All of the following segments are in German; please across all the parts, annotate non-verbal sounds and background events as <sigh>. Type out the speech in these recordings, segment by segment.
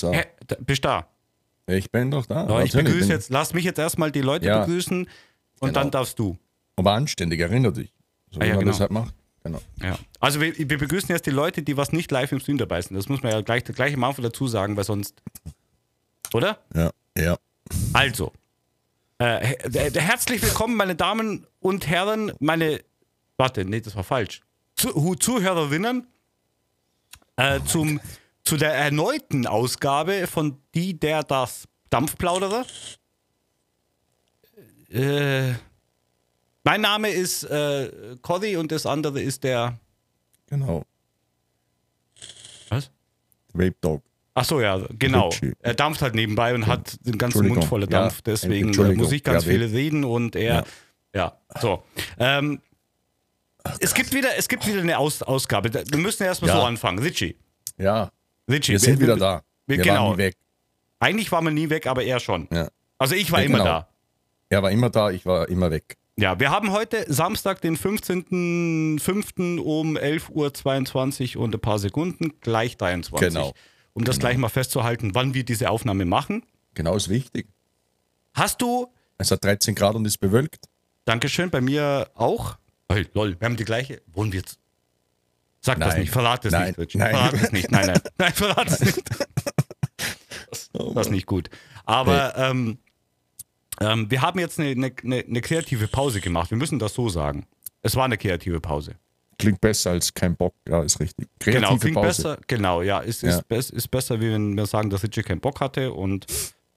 So. Hä, da, bist da? Ich bin doch da. Ja, ich begrüße jetzt, lass mich jetzt erstmal die Leute Ja. begrüßen und Genau. dann darfst du. Aber anständig, erinnere dich. So Ah, wie ja, man genau. das halt macht. Genau. Ja. Also wir, wir begrüßen jetzt die Leute, die was nicht live im Stream dabei sind. Das muss man ja gleich, gleich am Anfang dazu sagen, weil sonst. Oder? Ja, ja. Also. Äh, he- äh, herzlich willkommen, meine Damen und Herren, meine. Warte, nee, das war falsch. Zu, Zuhörerinnen äh, zum, zu der erneuten Ausgabe von Die, der, das Dampfplauderer. Äh, mein Name ist äh, Cody und das andere ist der. Genau. Was? Rape Dog. Ach so, ja, genau. Richie. Er dampft halt nebenbei und hat den ganzen. Mund voller Ja, Dampf, deswegen äh, muss ich ganz Ja, viel reden und er, ja, Ja. so. Ähm, es gibt wieder, es gibt wieder eine Aus Ausgabe. Wir müssen erstmal Ja. so anfangen. Richie, Ja, Richie. wir sind wieder da. wir- Wir genau. waren nie weg. Eigentlich war man nie weg, aber er schon. Ja. Also ich war Ja, immer genau. da. Er war immer da, ich war immer weg. Ja, wir haben heute Samstag, den 15.05. um 11.22 Uhr und ein paar Sekunden, gleich 23. Genau. Um das gleich mal festzuhalten, wann wir diese Aufnahme machen. Genau ist wichtig. Hast du Es hat 13 Grad und ist bewölkt. Dankeschön, bei mir auch. Hey, lol, wir haben die gleiche. Wohnen wir jetzt? Sag das Nein. nicht, verrat es Nein. nicht. Nein. Verrat es nicht, nein, nein. <laughs> Nein, verrat es nicht. Das, das ist nicht gut. Aber ähm, ähm, wir haben jetzt eine, eine, eine kreative Pause gemacht. Wir müssen das so sagen. Es war eine kreative Pause. Klingt besser als kein Bock. Ja, ist richtig. Kreative genau, klingt Pause. besser. Genau, ja, ist, Ja. Ist, ist besser, wie wenn wir sagen, dass Richie keinen Bock hatte und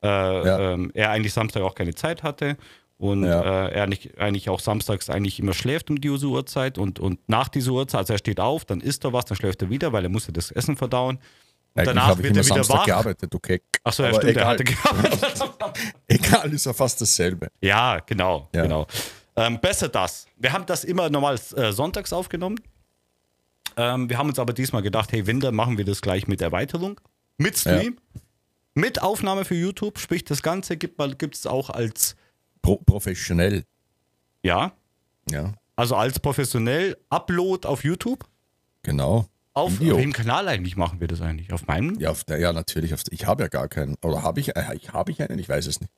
äh, Ja. ähm, er eigentlich Samstag auch keine Zeit hatte und Ja. äh, er nicht, eigentlich auch samstags eigentlich immer schläft um diese Uhrzeit und, und nach dieser Uhrzeit, also er steht auf, dann isst er was, dann schläft er wieder, weil er muss ja das Essen verdauen. Und Eigentlich danach wird er wieder Samstag wach. gearbeitet, okay. Achso, ja, Aber stimmt, er egal. hatte gearbeitet. <laughs> Egal, ist ja fast dasselbe. Ja, genau, Ja. genau. Ähm, besser das. Wir haben das immer normal äh, sonntags aufgenommen. Ähm, wir haben uns aber diesmal gedacht, hey, Winter, machen wir das gleich mit Erweiterung. Mit Stream. Mit Aufnahme für YouTube. Sprich, das Ganze gibt es auch als, Pro professionell. ja, Ja, also als professionell Upload auf YouTube. genau. Auf welchem Kanal eigentlich machen wir das eigentlich? Auf meinem? Ja, auf der, ja natürlich. Auf, ich habe ja gar keinen. Oder habe ich, äh, ich, habe ich einen? Ich weiß es nicht.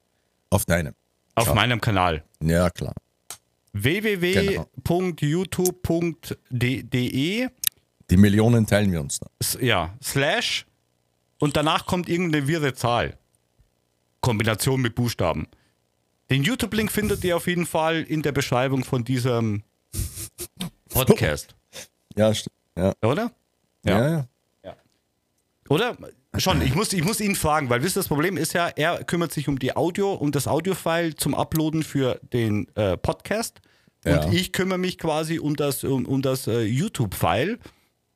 Auf deinem. Auf Ja. meinem Kanal. Ja, klar. www.youtube.de Die Millionen teilen wir uns da. Ja, Slash und danach kommt irgendeine wirre Zahl. Kombination mit Buchstaben. Den YouTube-Link findet ihr auf jeden Fall in der Beschreibung von diesem Podcast. Ja, st- ja. Oder? Ja, ja. Oder? Schon, ich muss, ich muss ihn fragen, weil wisst ihr, das Problem ist ja, er kümmert sich um die Audio, um das Audio-File zum Uploaden für den äh, Podcast. Und Ja. ich kümmere mich quasi um das, um, um das äh, YouTube-File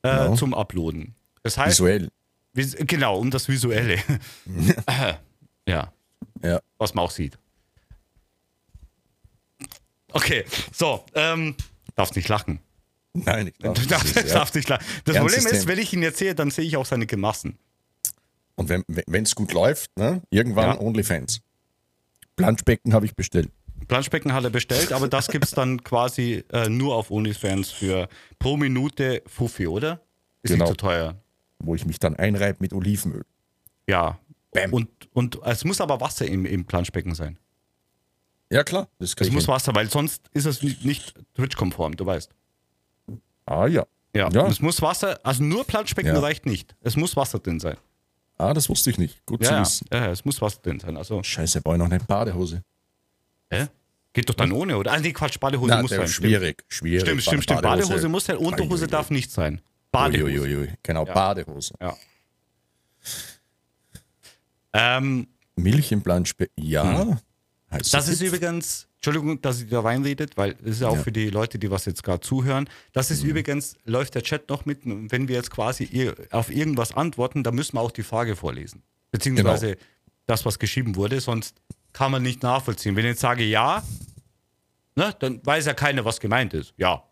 äh, Genau. zum Uploaden. Das heißt, Visuell. Vis genau, um das Visuelle. <laughs> Ja, Ja. was man auch sieht. Okay, so, ähm, darfst nicht lachen. Nein, ich darf Du nicht. darfst, ist, ja. nicht lachen. Das Ernstes Problem ist, Thema. wenn ich ihn jetzt sehe, dann sehe ich auch seine Gemassen. Und wenn es gut läuft, ne, irgendwann Ja. Onlyfans. Planschbecken habe ich bestellt. Planschbecken hat er bestellt, aber das gibt es dann quasi äh, nur auf OnlyFans für pro Minute Fuffi, oder? Ist Genau. nicht zu teuer. wo ich mich dann einreibe mit Olivenöl. Ja. Bam. Und, und es muss aber Wasser im, im Planschbecken sein. Ja, klar. Das ich muss. Wasser, weil sonst ist es nicht, Twitch-konform, du weißt. Ah, ja. Ja. Ja. Es muss Wasser, also nur Planschbecken Ja. reicht nicht. Es muss Wasser drin sein. Ah, das wusste ich nicht. Gut zu Ja, ja, wissen. ja, es muss Wasser drin sein. Also, Scheiße, brauche ich noch eine Badehose. hä? Geht doch dann ohne, oder? Ah, nee, Quatsch, Badehose Na, muss sein. schwierig, schwierig. Stimmt, stimmt, stimmt. Badehose, muss sein, Unterhose Uiuiui. darf nicht sein. Badehose. Uiuiui. Genau, Ja. Badehose. Ja. Ähm, Milch im Planschbecken. Ja. Heißt Das ist übrigens, Entschuldigung, dass ich da reinredet, weil es ist ja auch Ja. für die Leute, die was jetzt gerade zuhören. Das ist übrigens, läuft der Chat noch mit. Und wenn wir jetzt quasi auf irgendwas antworten, dann müssen wir auch die Frage vorlesen. Beziehungsweise das, was geschrieben wurde, sonst kann man nicht nachvollziehen. Wenn ich jetzt sage ja, ne, dann weiß ja keiner, was gemeint ist. Ja,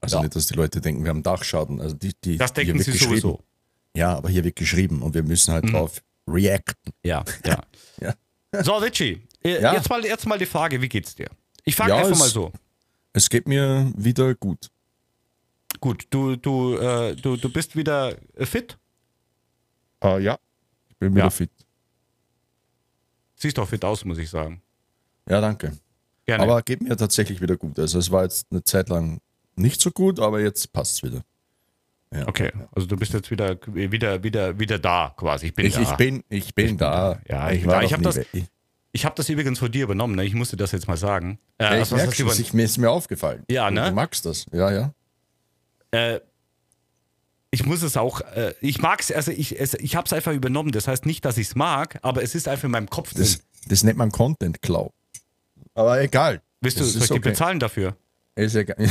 Also Ja. nicht, dass die Leute denken, wir haben Dachschaden. Also die, die, das denken sie sowieso. Ja, aber hier wird geschrieben und wir müssen halt drauf reacten. Ja, ja. <laughs> Ja. So, Richie, Ja. jetzt, mal, jetzt mal die Frage, wie geht's dir? Ich frage Ja, einfach es- mal so. Es geht mir wieder gut. Gut, du, du, äh, du, du bist wieder äh, fit? Ah, ja. bin wieder Ja. fit. Siehst doch fit aus, muss ich sagen. Ja, danke. Gerne. Aber geht mir tatsächlich wieder gut. Also es war jetzt eine Zeit lang nicht so gut, aber jetzt passt es wieder. Ja. okay, also du bist jetzt wieder, wieder, wieder, wieder da quasi. Ich bin Ich, da. ich bin, ich bin da. Ja, ich bin war da. Ich noch hab nie das-. Ich, habe das übrigens von dir übernommen, ne? ich musste das jetzt mal sagen. Äh, ja, ich was merke schon, ich, mir ist mir aufgefallen. Ja, Du- ne? Du magst das. Ja, ja. äh, ich muss es auch, äh, ich mag es, also ich, es, ich habe es einfach übernommen. Das heißt nicht, dass ich es mag, aber es ist einfach in meinem Kopf drin. Das, das nennt man Content Cloud. Aber egal. Willst du, das soll ich okay. bezahlen dafür? Ist egal. <laughs>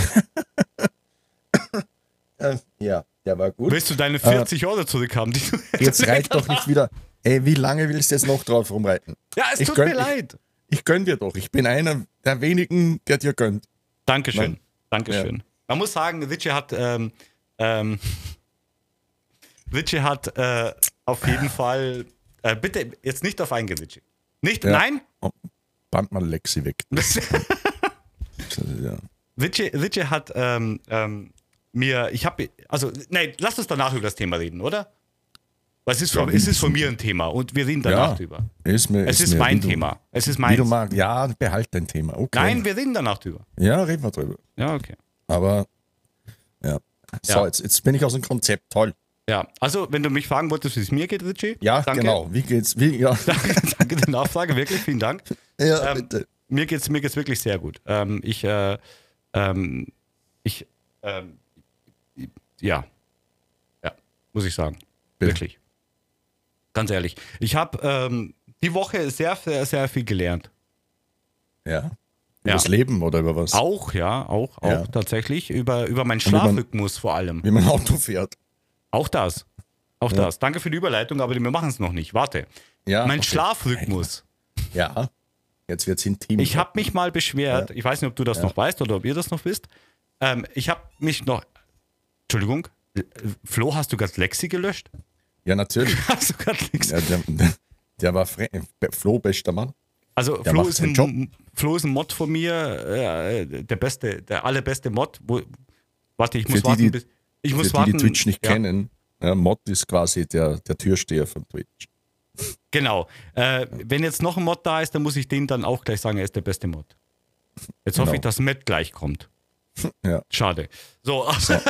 Äh, ja, der war gut. Willst du deine 40 Euro zurückhaben? Die du Jetzt reit doch nicht <laughs> wieder. Ey, wie lange willst du jetzt noch drauf rumreiten? Ja, es Ich tut gönn- mir leid. Ich gönn dir doch. Ich bin einer der wenigen, der dir gönnt. Dankeschön. Nein. Dankeschön. Man muss sagen, Witsche hat, ähm, ähm, <laughs> hat äh, auf jeden Fall, äh, bitte jetzt nicht auf eingehen, Witsche. Nicht, Ja. nein? Oh, band mal Lexi weg. <laughs> Ja. Hat ähm, ähm, mir, ich habe, also, nein, lass uns danach über das Thema reden, oder? Es ist, Ja, von, wie es ist von mir ein Thema und wir reden danach Ja. drüber. Ist mir, Es ist, mir, mein du- Thema. Es ist mein. du magst. Ja, behalt dein Thema. Okay. Nein, wir reden danach drüber. Ja, reden wir drüber. Ja, okay. Aber, ja. So, Ja. Jetzt, jetzt bin ich aus dem Konzept. Toll. Ja, also, wenn du mich fragen wolltest, wie es mir geht, Richie. Ja, danke. genau. Wie geht's? Wie, ja, <laughs> Danke, danke der Nachfrage, wirklich, vielen Dank. ja Ähm, bitte. Mir geht's, mir geht's wirklich sehr gut. Ähm, ich, äh, ähm, ich, ähm, ja, ja, muss ich sagen, Bitte. wirklich. Ganz ehrlich. Ich habe ähm, die Woche sehr, sehr, sehr viel gelernt. Ja. Ja. Über das Leben oder über was? Auch, ja, auch, auch Ja. tatsächlich. Über, über meinen man- Schlafrhythmus vor allem. Wie man Auto fährt. Auch das. Auch Ja. das. Danke für die Überleitung, aber wir machen es noch nicht. Warte. Ja. mein okay. Schlafrhythmus. Ja. Jetzt wird's intim. Ich habe mich mal beschwert, ich weiß nicht, ob du das Ja. noch weißt oder ob ihr das noch wisst. Ähm, ich habe mich noch. Entschuldigung, Flo, hast du gerade Lexi gelöscht? Ja, natürlich. <laughs> Hast du gerade Lexi? Ja, der, der war fre Flo, bester Mann. Also, Flo ist, ein. Flo ist ein Mod von mir, äh, der beste, der allerbeste Mod. Wo, warte, ich muss Für die, warten, die- bis. Ich Für muss die, warten. die Twitch nicht ja, kennen, ja, Mod ist quasi der, der Türsteher von Twitch. Genau. Äh, wenn jetzt noch ein Mod da ist, dann muss ich den dann auch gleich sagen, er ist der beste Mod. Jetzt hoffe Genau. ich, dass Matt gleich kommt. Ja. Schade. So,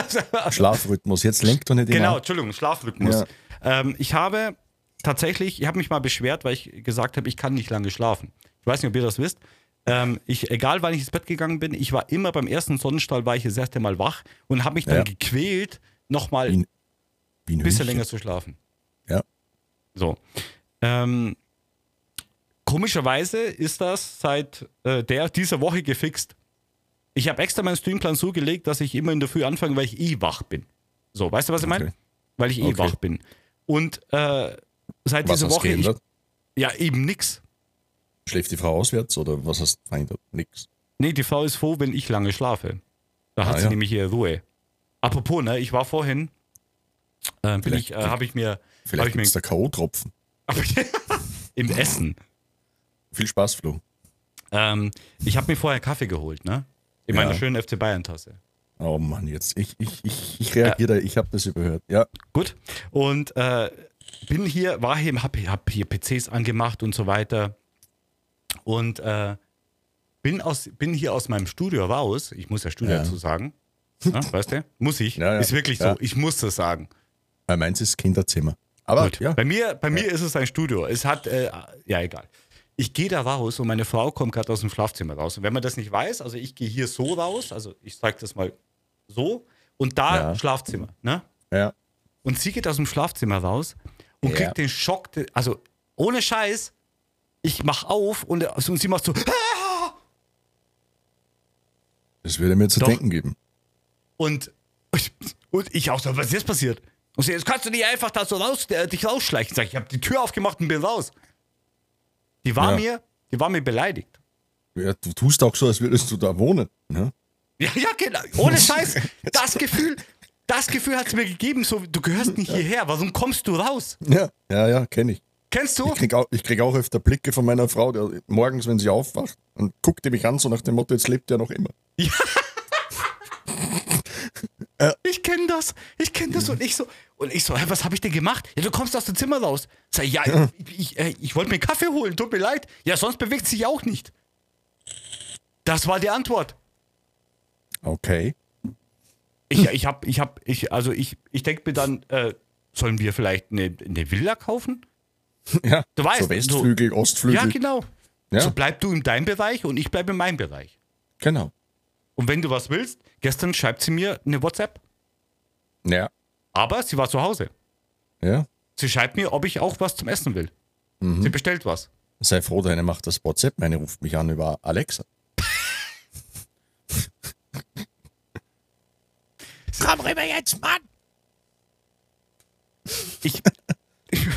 <laughs> Schlafrhythmus. Jetzt lenkt doch nicht Genau. Entschuldigung, Schlafrhythmus. Ähm, ich habe tatsächlich, ich habe mich mal beschwert, weil ich gesagt habe, ich kann nicht lange schlafen. Ich weiß nicht, ob ihr das wisst. Ähm, ich, egal wann ich ins Bett gegangen bin, ich war immer beim ersten Sonnenstrahl, war ich das erste Mal wach und habe mich dann Ja. gequält, nochmal ein Wie ein bisschen Hühnchen. länger zu schlafen. Ja. So. Ähm, komischerweise ist das seit äh, der, dieser Woche gefixt. Ich habe extra meinen Streamplan so gelegt, dass ich immer in der Früh anfange, weil ich eh wach bin. So, weißt du, was ich meine? Okay. Weil ich eh Okay. wach bin. Und äh, seit dieser Woche. Ich, ja, eben nix. Schläft die Frau auswärts oder was hast du verändert? Nix. Nee, die Frau ist froh, wenn ich lange schlafe. Da hat Ah, sie ja. nämlich ihre Ruhe. Apropos, ne, ich war vorhin, äh, bin ich, äh, habe ich mir, Vielleicht es da K.O.-Tropfen. <laughs> im Essen. Viel Spaß, Flo. Ähm, ich habe mir vorher Kaffee geholt, ne? In Ja. meiner schönen FC Bayern-Tasse. Oh Mann, jetzt. Ich, ich, ich, ich reagiere, ich habe das überhört. Ja, Gut. Und äh, bin hier, war hier, hab, hab hier PCs angemacht und so weiter. Und äh, bin, aus, bin hier aus meinem Studio raus. Ich muss ja Studio Ja. dazu sagen. Ja, <laughs> weißt du? Muss ich. Ja, ja. Ist wirklich Ja. so. Ich muss das sagen. weil meins ist Kinderzimmer. Aber Gut. ja, Bei mir, bei mir ist es ein Studio. Es hat, äh, ja, egal. Ich gehe da raus und meine Frau kommt gerade aus dem Schlafzimmer raus. Und wenn man das nicht weiß, also ich gehe hier so raus, also ich zeige das mal so und da Ja. Schlafzimmer, ne? ja. Und sie geht aus dem Schlafzimmer raus und Ja. kriegt den Schock, also ohne Scheiß, ich mach auf und, und sie macht so, "Ah!" Das würde mir zu Doch. denken geben. und, und ich auch so, was ist jetzt passiert? Und sie, jetzt kannst du nicht einfach da so raus, äh, dich rausschleichen. Sag ich, ich habe die Tür aufgemacht und bin raus. Die war Ja. mir, die war mir beleidigt. Ja, du tust auch so, als würdest du da wohnen. Ne? Ja, ja, genau. Ohne Scheiß. Das Gefühl, das Gefühl hat es mir gegeben, so, du gehörst nicht hierher. Warum kommst du raus? Ja, ja, ja kenne ich. Kennst du? Ich krieg, auch, ich krieg auch öfter Blicke von meiner Frau, der morgens, wenn sie aufwacht, und guckt die mich an, so nach dem Motto, jetzt lebt er noch immer. <laughs> Ich kenne das. Ich kenne das und ich so. Und ich so, hä, was habe ich denn gemacht? Ja, du kommst aus dem Zimmer raus. Sag ich, ja, ich, ich, äh, ich wollte mir einen Kaffee holen, tut mir leid. Ja, sonst bewegt sich auch nicht. Das war die Antwort. Okay. Ich, ich hab, ich hab, ich, also ich, ich denke mir dann, äh, sollen wir vielleicht eine, eine Villa kaufen? <laughs> Ja, Du weißt, so Westflügel, Ostflügel. Ja, genau. Ja. So bleib du in deinem Bereich und ich bleibe in meinem Bereich. genau. Und wenn du was willst, gestern schreibt sie mir eine WhatsApp, Ja, aber sie war zu Hause. ja. Sie schreibt mir, ob ich auch was zum Essen will. Mhm. Sie bestellt was. Sei froh, deine macht das WhatsApp, meine ruft mich an über Alexa. Komm rüber jetzt, Mann! Ich, ich,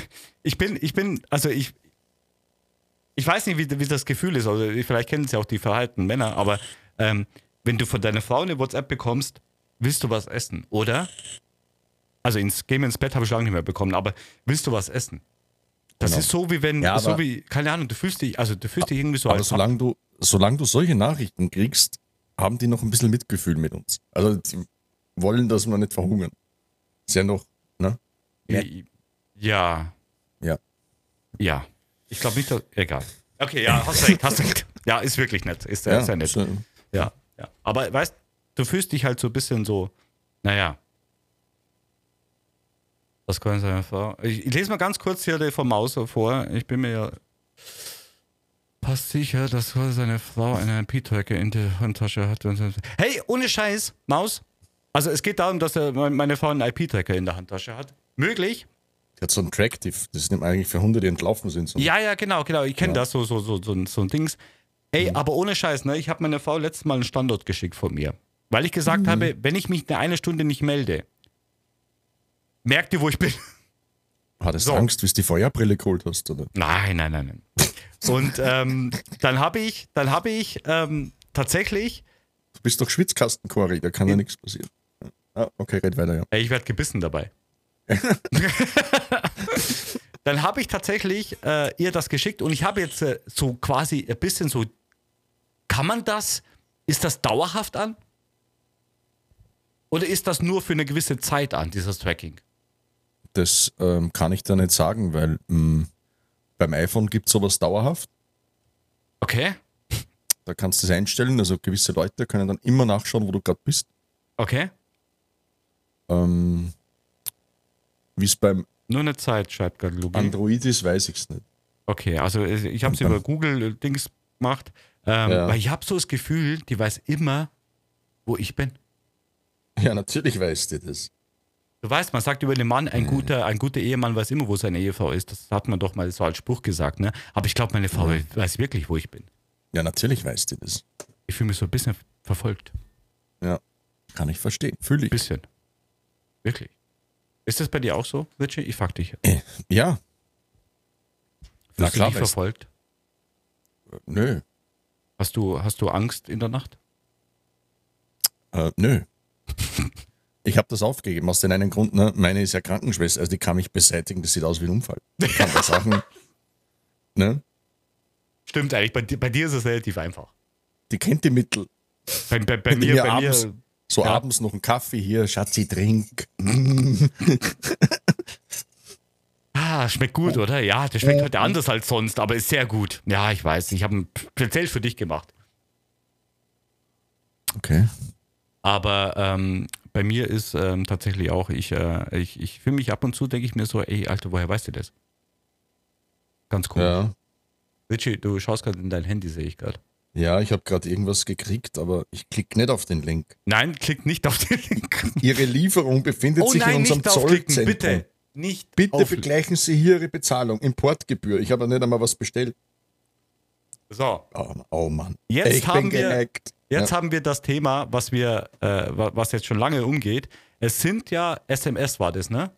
ich bin, ich bin, also ich, ich weiß nicht, wie, wie das Gefühl ist, also vielleicht kennen sie auch die verhaltenen Männer, aber ähm, wenn du von deiner Frau eine WhatsApp bekommst, willst du was essen, oder? Also ins Game ins Bett habe ich lange nicht mehr bekommen, aber willst du was essen? Das Genau. ist so wie wenn, Ja, so wie, keine Ahnung, du fühlst dich, also du fühlst dich irgendwie so Aber als solange du, solange du solche Nachrichten kriegst, haben die noch ein bisschen Mitgefühl mit uns. Also die wollen, dass wir nicht verhungern. Ist ja noch, ne? Ja. Ja. Ja. Ich glaube nicht, dass. Egal. Okay, ja, hast recht, hast recht. <laughs> Ja, ist wirklich nett. Ist, ja, ist ja nett. so- Ja, ja. Aber weißt du, fühlst dich halt so ein bisschen so, naja. Das kann seine Frau. Ich, ich lese mal ganz kurz hier die vom Maus vor. Ich bin mir ja fast sicher, dass seine Frau eine IP-Tracker in der Handtasche hat. Hey, ohne Scheiß, Maus. Also es geht darum, dass er, meine Frau einen IP-Tracker in der Handtasche hat. Möglich? Die hat so ein Tractive, das nimmt eigentlich für Hunde, die entlaufen sind. So. Ja, ja, genau, genau. Ich kenne Ja. das so, so, so, so, ein- so ein Dings. Ey, aber ohne Scheiß, ne? Ich habe meiner Frau letztes Mal einen Standort geschickt von mir. Weil ich gesagt habe, wenn ich mich eine, eine Stunde nicht melde, merkt ihr, wo ich bin? Hattest So. du Angst, wie du die Feuerbrille geholt hast? Oder? Nein, nein, nein, nein. Und ähm, dann habe ich, dann habe ich ähm, tatsächlich, Du bist doch Schwitzkasten-Quarry, da kann ja nichts passieren. Ah, okay, red weiter, ja. ich werde gebissen dabei. <laughs> dann habe ich tatsächlich äh, ihr das geschickt und ich habe jetzt äh, so quasi ein bisschen so, kann man das, ist das dauerhaft an? Oder ist das nur für eine gewisse Zeit an, dieses Tracking? Das ähm, kann ich da nicht sagen, weil mh, beim iPhone gibt es sowas dauerhaft. Okay, Da kannst du es einstellen. Also gewisse Leute können dann immer nachschauen, wo du gerade bist. okay. Ähm, wie es beim Nur eine Zeit, schreibt gerade Lugi. Android ist, weiß ich es nicht. Okay, also äh, ich habe es über Google-Dings gemacht, ähm, Ja. weil ich habe so das Gefühl, die weiß immer, wo ich bin. Ja, natürlich weiß die das. Du weißt, man sagt über den Mann, ein guter, ein guter Ehemann weiß immer, wo seine Ehefrau ist. Das hat man doch mal so als Spruch gesagt, ne? Aber ich glaube, meine Frau weiß wirklich, wo ich bin. Ja, natürlich weiß die das. Ich fühle mich so ein bisschen verfolgt. Ja, kann ich verstehen. Fühle Ein ich. bisschen. Wirklich. Ist das bei dir auch so, Richie? Ich frag dich. Äh, Ja, Na du klar, dich weißt- verfolgt? nö. Hast du, hast du Angst in der Nacht? Äh, nö. <laughs> Ich habe das aufgegeben aus den einen Grund, ne? meine ist ja Krankenschwester, also die kann mich beseitigen, das sieht aus wie ein Unfall. Die kann da Sachen, <laughs> ne? Stimmt eigentlich, bei, dir- bei dir ist es relativ einfach. Die kennt die Mittel. Bei, bei, bei mir, ihr bei abends- mir, So Ja. abends noch einen Kaffee hier, Schatzi, trink. ah, schmeckt gut, oder? Ja, der schmeckt heute anders als sonst, aber ist sehr gut. Ja, ich weiß, ich habe ihn speziell für dich gemacht. Okay. Aber ähm, bei mir ist ähm, tatsächlich auch, ich, äh, ich, ich fühle mich ab und zu, denke ich mir so, ey, Alter, woher weißt du das? Ganz cool. Ja. Richie, du schaust gerade in dein Handy, sehe ich gerade. Ja, ich habe gerade irgendwas gekriegt, aber ich klicke nicht auf den Link. Nein, klick nicht auf den Link. Ihre Lieferung befindet Oh sich in nein, unserem nicht aufklicken, Zollzentrum. bitte. Nicht Bitte aufklicken. begleichen Sie hier Ihre Bezahlung. Importgebühr. Ich habe ja nicht einmal was bestellt. So, Oh, oh Mann. Jetzt ich haben wir- gehackt. Jetzt ja. haben wir das Thema, was wir, äh, wa- was jetzt schon lange umgeht. Es sind ja SMS war das, ne?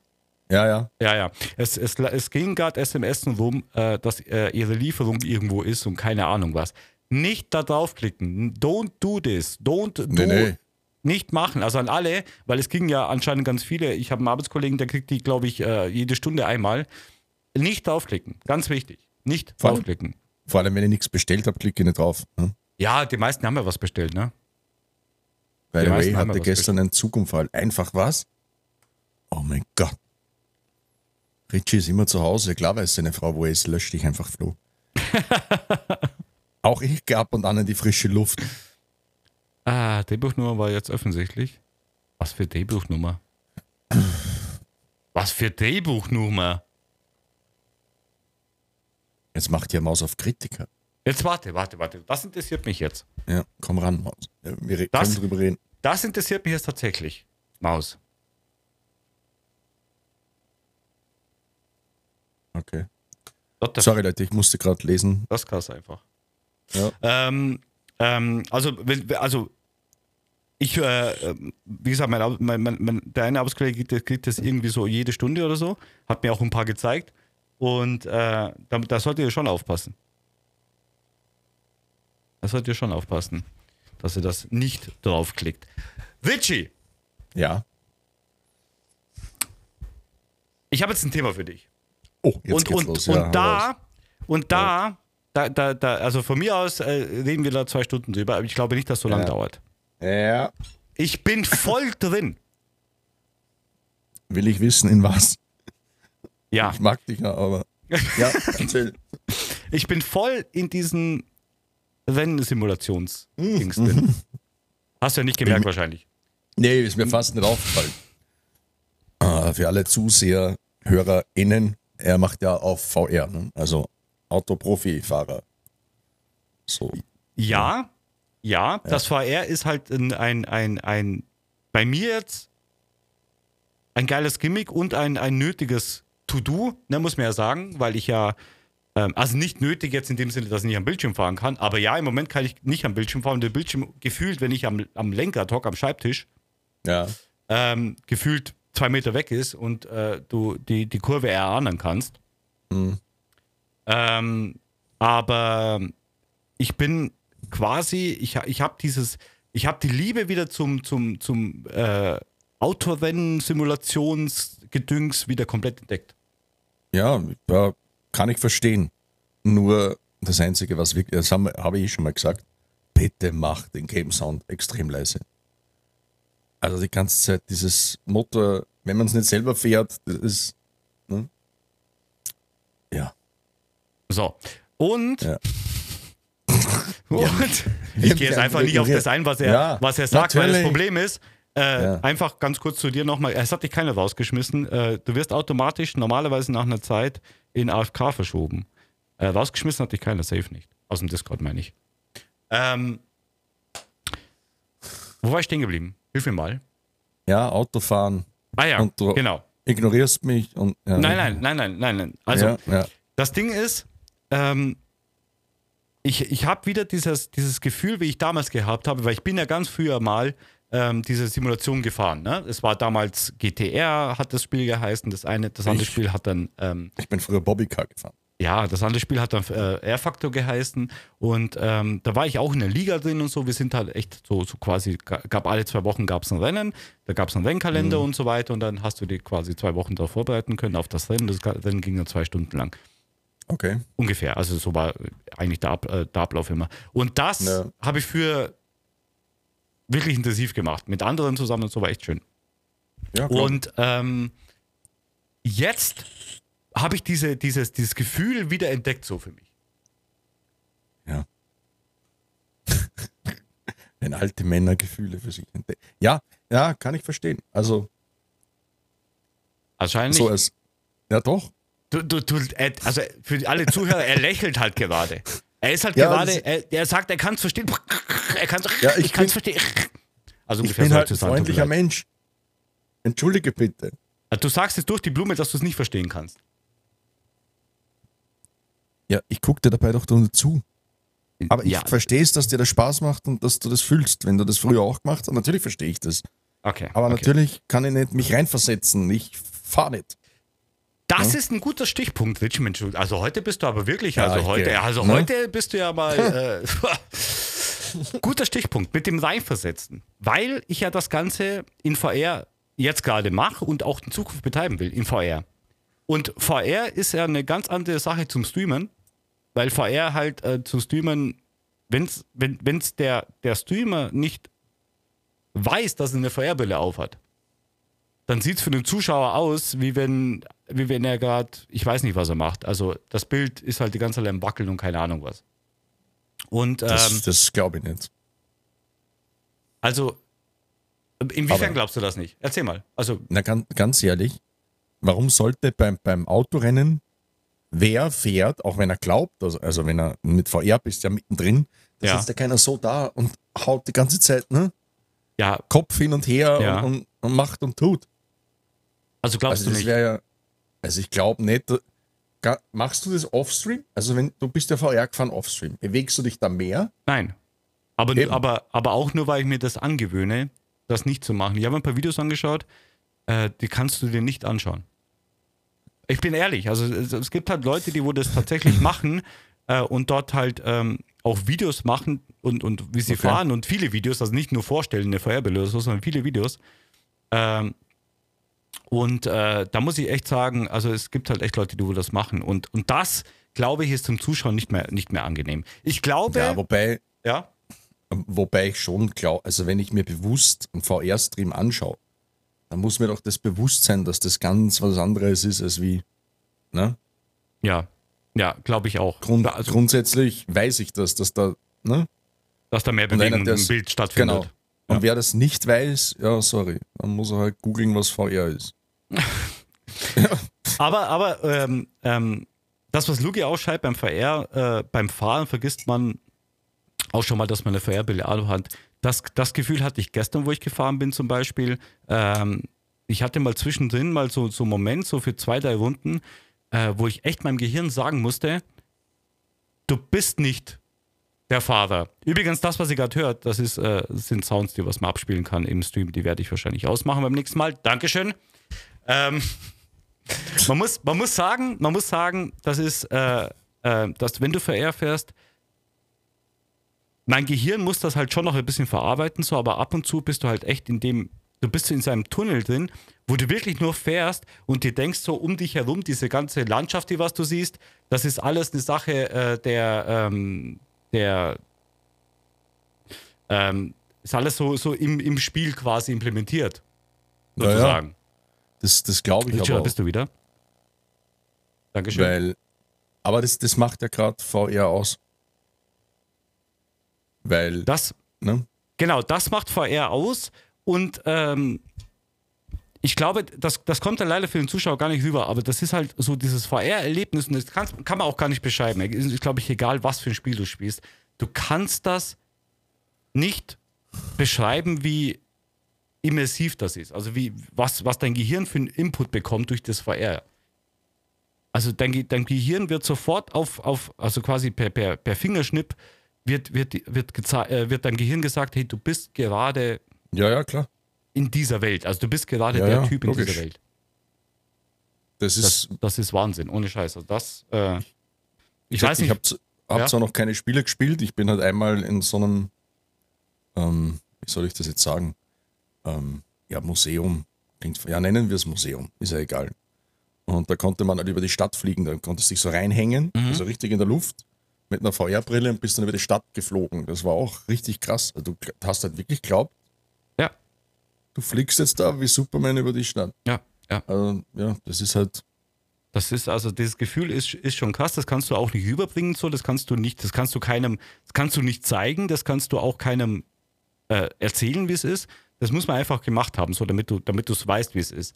ja, ja. Ja, ja. Es, es, es ging gerade SMS rum, äh, dass äh, ihre Lieferung irgendwo ist und keine Ahnung was. Nicht da draufklicken. Don't do this. Don't do. Nee, nee. Nicht machen. Also an alle, weil es ging ja anscheinend ganz viele. Ich habe einen Arbeitskollegen, der kriegt die, glaube ich, äh, jede Stunde einmal. Nicht draufklicken. Ganz wichtig. Nicht Vor allem- draufklicken. Vor allem, wenn ich nichts bestellt habe, klicke ich nicht drauf. Hm? Ja, die meisten haben ja was bestellt, ne? By the way, hatte gestern einen Zugunfall. Einfach was? Oh mein Gott. Richie ist immer zu Hause. Klar weiß seine Frau, wo er ist, löscht dich einfach Flo. <laughs> Auch ich gehe ab und an in die frische Luft. Ah, Drehbuchnummer war jetzt offensichtlich. Was für Drehbuchnummer? Was für Drehbuchnummer? Jetzt macht ihr Maus auf Kritiker. Jetzt warte, warte, warte. Das interessiert mich jetzt. Ja, komm ran, Maus. Wir Das- können drüber reden. Das interessiert mich jetzt tatsächlich. Maus. Okay. Sorry, Leute, ich musste gerade lesen. das kann's einfach. Ja. Ähm, ähm, also, also ich, äh, wie gesagt, mein, mein, mein, der eine Arbeitskollege kriegt, das- kriegt das irgendwie so jede Stunde oder so. Hat mir auch ein paar gezeigt. Und äh, da, da solltet ihr schon aufpassen. Da solltet ihr schon aufpassen, dass ihr das nicht draufklickt. Richie, Ja. ich habe jetzt ein Thema für dich. Oh, jetzt und geht's und, los. und Ja, raus. da, und da, da, da, da, also von mir aus äh, reden wir da zwei Stunden drüber, aber ich glaube nicht, dass so lange Ja. dauert. Ja. Ich bin voll <laughs> drin. Will ich wissen, in was? Ja, Ich mag dich ja, aber. Ja, erzähl. <laughs> ich bin voll in diesen Rennsimulations-Dings Mhm. drin. Hast du ja nicht gemerkt wahrscheinlich. Nee, ist mir fast nicht aufgefallen. Ah, für alle Zuseher, HörerInnen, er macht ja auf VR, ne? also Autoprofi-Fahrer. So. Ja, ja, das VR ist halt ein, ein, ein, ein, bei mir jetzt ein geiles Gimmick und ein, ein nötiges To-Do, ne, muss man ja sagen, weil ich ja, ähm, also nicht nötig jetzt in dem Sinne, dass ich nicht am Bildschirm fahren kann, aber ja, im Moment kann ich nicht am Bildschirm fahren. Der Bildschirm gefühlt, wenn ich am, am Lenker hocke, am Schreibtisch, Ja. ähm, gefühlt zwei Meter weg ist und äh, du die, die Kurve erahnen kannst. Mhm. Ähm, aber ich bin quasi, ich, ich habe dieses, ich habe die Liebe wieder zum, zum, zum äh, Autorennen-Simulationsgedüngs wieder komplett entdeckt. Ja, kann ich verstehen. Nur das Einzige, was wirklich, das habe ich schon mal gesagt, bitte mach den Game Sound extrem leise. Also die ganze Zeit dieses Motor, wenn man es nicht selber fährt, das ist. Ne? Ja. So. Und, Ja. <laughs> und ich gehe jetzt einfach nicht auf das ein, was er, Ja, was er sagt, weil das natürlich. Problem ist, äh, Ja. einfach ganz kurz zu dir nochmal, es hat dich keiner rausgeschmissen. Äh, du wirst automatisch normalerweise nach einer Zeit in AFK verschoben. Äh, rausgeschmissen hat dich keiner, safe nicht. Aus dem Discord meine ich. Ähm, wo war ich stehen geblieben? Hilf mir mal. Ja, Autofahren, Ah ja, Und du- genau. ignorierst mich und. Ja, Nein, nein, nein, nein, nein, nein. Also. Das Ding ist, ähm, ich, ich habe wieder dieses, dieses Gefühl, wie ich damals gehabt habe, weil ich bin ja ganz früher mal ähm, diese Simulation gefahren. Ne? Es war damals GTR, hat das Spiel geheißen, das eine, das andere Ich- Spiel hat dann, ähm, Ich bin früher Bobbycar gefahren. ja, das andere Spiel hat dann äh, R-Factor geheißen und ähm, da war ich auch in der Liga drin und so. Wir sind halt echt so, so quasi, ga- gab alle zwei Wochen gab es ein Rennen, da gab es einen Rennkalender und so weiter und dann hast du dich quasi zwei Wochen darauf vorbereiten können auf das Rennen. Das Rennen ging dann zwei Stunden lang. Okay. Ungefähr. Also so war eigentlich der, Ab, äh, der Ablauf immer. Und das Ja. habe ich für wirklich intensiv gemacht. Mit anderen zusammen und so war echt schön. Ja, klar. Und ähm, jetzt habe ich diese, dieses, dieses Gefühl wieder entdeckt, so für mich. Ja. <laughs> Wenn alte Männer Gefühle für sich entdecken. Ja, ja, kann ich verstehen. Also, Wahrscheinlich. so als. Ja, doch. Du, du, du, äh, also für alle Zuhörer, er lächelt halt gerade. Er ist halt Ja, gerade, er, er sagt, er kann es verstehen. Er kann es Ja, ich ich kann es verstehen. Also Ich ungefähr bin halt ein freundlicher. Mensch. Entschuldige bitte. Du sagst es durch die Blume, dass du es nicht verstehen kannst. Ja, ich gucke dir dabei doch nur zu. Aber ich ja, verstehe es, dass dir das Spaß macht und dass du das fühlst. Wenn du das früher auch gemacht hast, natürlich verstehe ich das. okay. Aber okay. natürlich kann ich nicht mich reinversetzen. Ich fahre nicht. Das ist ein guter Stichpunkt, Rich. Mensch, Also heute bist du aber wirklich, Ja, also heute, geh- also ne? heute bist du ja mal <laughs> äh, guter Stichpunkt mit dem Reinversetzen, weil ich ja das Ganze in VR jetzt gerade mache und auch in Zukunft betreiben will in VR. Und VR ist ja eine ganz andere Sache zum Streamen, weil VR halt äh, zum Streamen, wenn's, wenn wenn's der der Streamer nicht weiß, dass er eine VR-Brille aufhat, dann sieht es für den Zuschauer aus, wie wenn, wie wenn er gerade, ich weiß nicht, was er macht. Also das Bild ist halt die ganze Zeit am Wackeln und keine Ahnung was. Und ähm, Das, das glaube ich nicht. also inwiefern Aber- glaubst du das nicht? Erzähl mal. Also Na, ganz, ganz ehrlich, warum sollte beim, beim Autorennen wer fährt, auch wenn er glaubt, also, also wenn er mit VR bist, ja mittendrin, da Ja. sitzt ja keiner so da und haut die ganze Zeit, ne? ja, Kopf hin und her Ja. und, und, und macht und tut. also glaubst Also du das nicht? ja, also ich glaube nicht, machst du das offstream? Also wenn du bist ja VR gefahren offstream, bewegst du dich da mehr? Nein. Aber, Eben. aber, aber auch nur, weil ich mir das angewöhne, das nicht zu machen. Ich habe ein paar Videos angeschaut, äh, die kannst du dir nicht anschauen. Ich bin ehrlich, also es, es gibt halt Leute, die wo das tatsächlich <laughs> machen äh, und dort halt ähm, auch Videos machen und, und wie sie Okay. fahren und viele Videos, also nicht nur vorstellen, eine Feuerwehrbilder, sondern viele Videos. Ähm, und äh, da muss ich echt sagen, also es gibt halt echt Leute, die wo das machen. Und, und das, glaube ich, ist zum Zuschauen nicht mehr, nicht mehr angenehm. Ich glaube, Ja, wobei, ja, wobei ich schon glaube, also wenn ich mir bewusst einen VR-Stream anschaue, dann muss mir doch das bewusst sein, dass das ganz was anderes ist als wie, ne? Ja, ja, glaube ich auch. Grund, also, grundsätzlich weiß ich das, dass da, ne? dass da mehr Bewegung im Bild stattfindet. Genau. Und wer das nicht weiß, ja, sorry, dann muss er halt googeln, was VR ist. <laughs> Aber, aber ähm, ähm, das, was Lugi ausschreibt beim VR, äh, beim Fahren vergisst man auch schon mal, dass man eine VR-Brille hat. Das, das Gefühl hatte ich gestern, wo ich gefahren bin zum Beispiel. Ähm, ich hatte mal zwischendrin mal so, so einen Moment, so für zwei, drei Runden, äh, wo ich echt meinem Gehirn sagen musste, du bist nicht der Fahrer. Übrigens, das, was ihr gerade hört, das ist, äh, sind Sounds, die was man abspielen kann im Stream. Die werde ich wahrscheinlich ausmachen beim nächsten Mal. Dankeschön. Ähm, man, muss, man muss sagen, man muss sagen, das ist, äh, äh, dass wenn du VR fährst, mein Gehirn muss das halt schon noch ein bisschen verarbeiten, so, aber ab und zu bist du halt echt in dem, du bist in seinem Tunnel drin, wo du wirklich nur fährst und dir denkst so um dich herum, diese ganze Landschaft, die was du siehst, das ist alles eine Sache äh, der, ähm, der, ähm, ist alles so, so im, im Spiel quasi implementiert, Ja, ja. Das, das glaube ich Richard, aber auch, bist du wieder. Dankeschön. weil, aber das, das macht ja gerade VR aus. Weil, das, ne? Genau, das macht VR aus und ähm, ich glaube, das, das kommt dann leider für den Zuschauer gar nicht rüber, aber das ist halt so dieses VR-Erlebnis und das kann, kann man auch gar nicht beschreiben. Es ist, glaube ich, egal, was für ein Spiel du spielst. Du kannst das nicht beschreiben, wie immersiv das ist. Also wie, was, was dein Gehirn für einen Input bekommt durch das VR. Also dein, dein Gehirn wird sofort auf, auf also quasi per, per, per Fingerschnipp wird, wird, wird, äh, wird dein Gehirn gesagt, hey, du bist gerade Ja, ja, klar. in dieser Welt. Also du bist gerade Ja, der ja, Typ in logisch. dieser Welt. Das Das, ist, das ist Wahnsinn, ohne Scheiß. Also das, äh, ich ich, weiß ich nicht, habe hab Ja. zwar noch keine Spiele gespielt, ich bin halt einmal in so einem, ähm, wie soll ich das jetzt sagen? Ähm, ja, Museum. Klingt, ja, nennen wir es Museum, ist ja egal. Und da konnte man halt über die Stadt fliegen, da konntest du dich so reinhängen, Mhm. also richtig in der Luft, mit einer VR-Brille und bist dann über die Stadt geflogen. Das war auch richtig krass. Also du hast halt wirklich glaubt, ja, du fliegst jetzt da wie Superman über die Stadt. ja, ja. Also, ja, das ist halt, Das ist also dieses Gefühl ist, ist schon krass. Das kannst du auch nicht überbringen. So, das kannst du nicht. Das kannst du keinem. Das kannst du nicht zeigen. Das kannst du auch keinem äh, erzählen, wie es ist. Das muss man einfach gemacht haben, so damit du, damit du es weißt, wie es ist.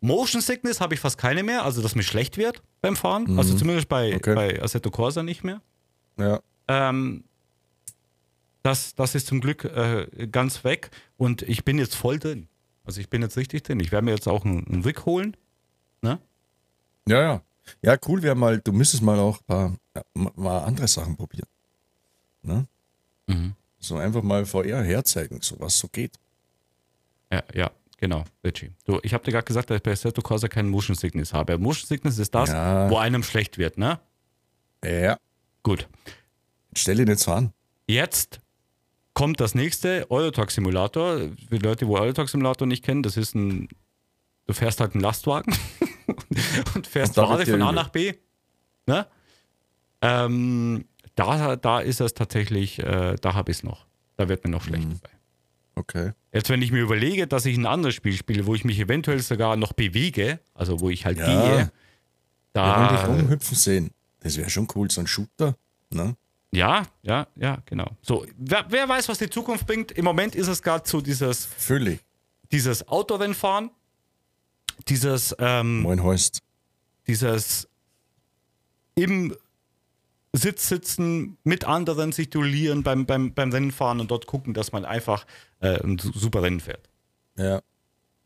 Motion Sickness habe ich fast keine mehr, also dass mir schlecht wird beim Fahren. Also zumindest bei, Okay. bei Assetto Corsa nicht mehr. ja, Ähm, das, das ist zum Glück äh, ganz weg und ich bin jetzt voll drin. Also ich bin jetzt richtig drin. Ich werde mir jetzt auch einen, einen Rig holen. Ne? Ja, ja. Ja, cool wäre mal, du müsstest mal auch ein paar, ja, ma- mal andere Sachen probieren. Ne? Mhm. So einfach mal VR herzeigen, so was so geht. Ja, ja, genau, Richie. Du, ich habe dir gerade gesagt, dass ich bei Assetto Corsa keinen Motion Sickness habe. Motion Sickness ist das, Ja. wo einem schlecht wird, ne? Ja, Gut. stell nicht so an. Jetzt kommt das nächste, Eurotruck Simulator. Für Leute, wo Eurotruck Simulator nicht kennen, das ist ein, du fährst halt einen Lastwagen <laughs> und fährst dir von A nach B. Ne? Ähm, da, da ist es tatsächlich, äh, da habe ich es noch. Da wird mir noch schlecht Mhm. dabei. Okay. Jetzt, wenn ich mir überlege, dass ich ein anderes Spiel spiele, wo ich mich eventuell sogar noch bewege, also wo ich halt Ja. gehe, da. dich rumhüpfen sehen. Das wäre schon cool, so ein Shooter. Ne? Ja, ja, ja, genau. So, wer, wer weiß, was die Zukunft bringt? Im Moment ist es gerade so dieses, Völlig. dieses Autorennfahren, dieses, ähm, Moin Horst. dieses im Sitz sitzen, mit anderen sich duellieren beim, beim, beim Rennenfahren und dort gucken, dass man einfach äh, ein su- super Rennen fährt. Ja.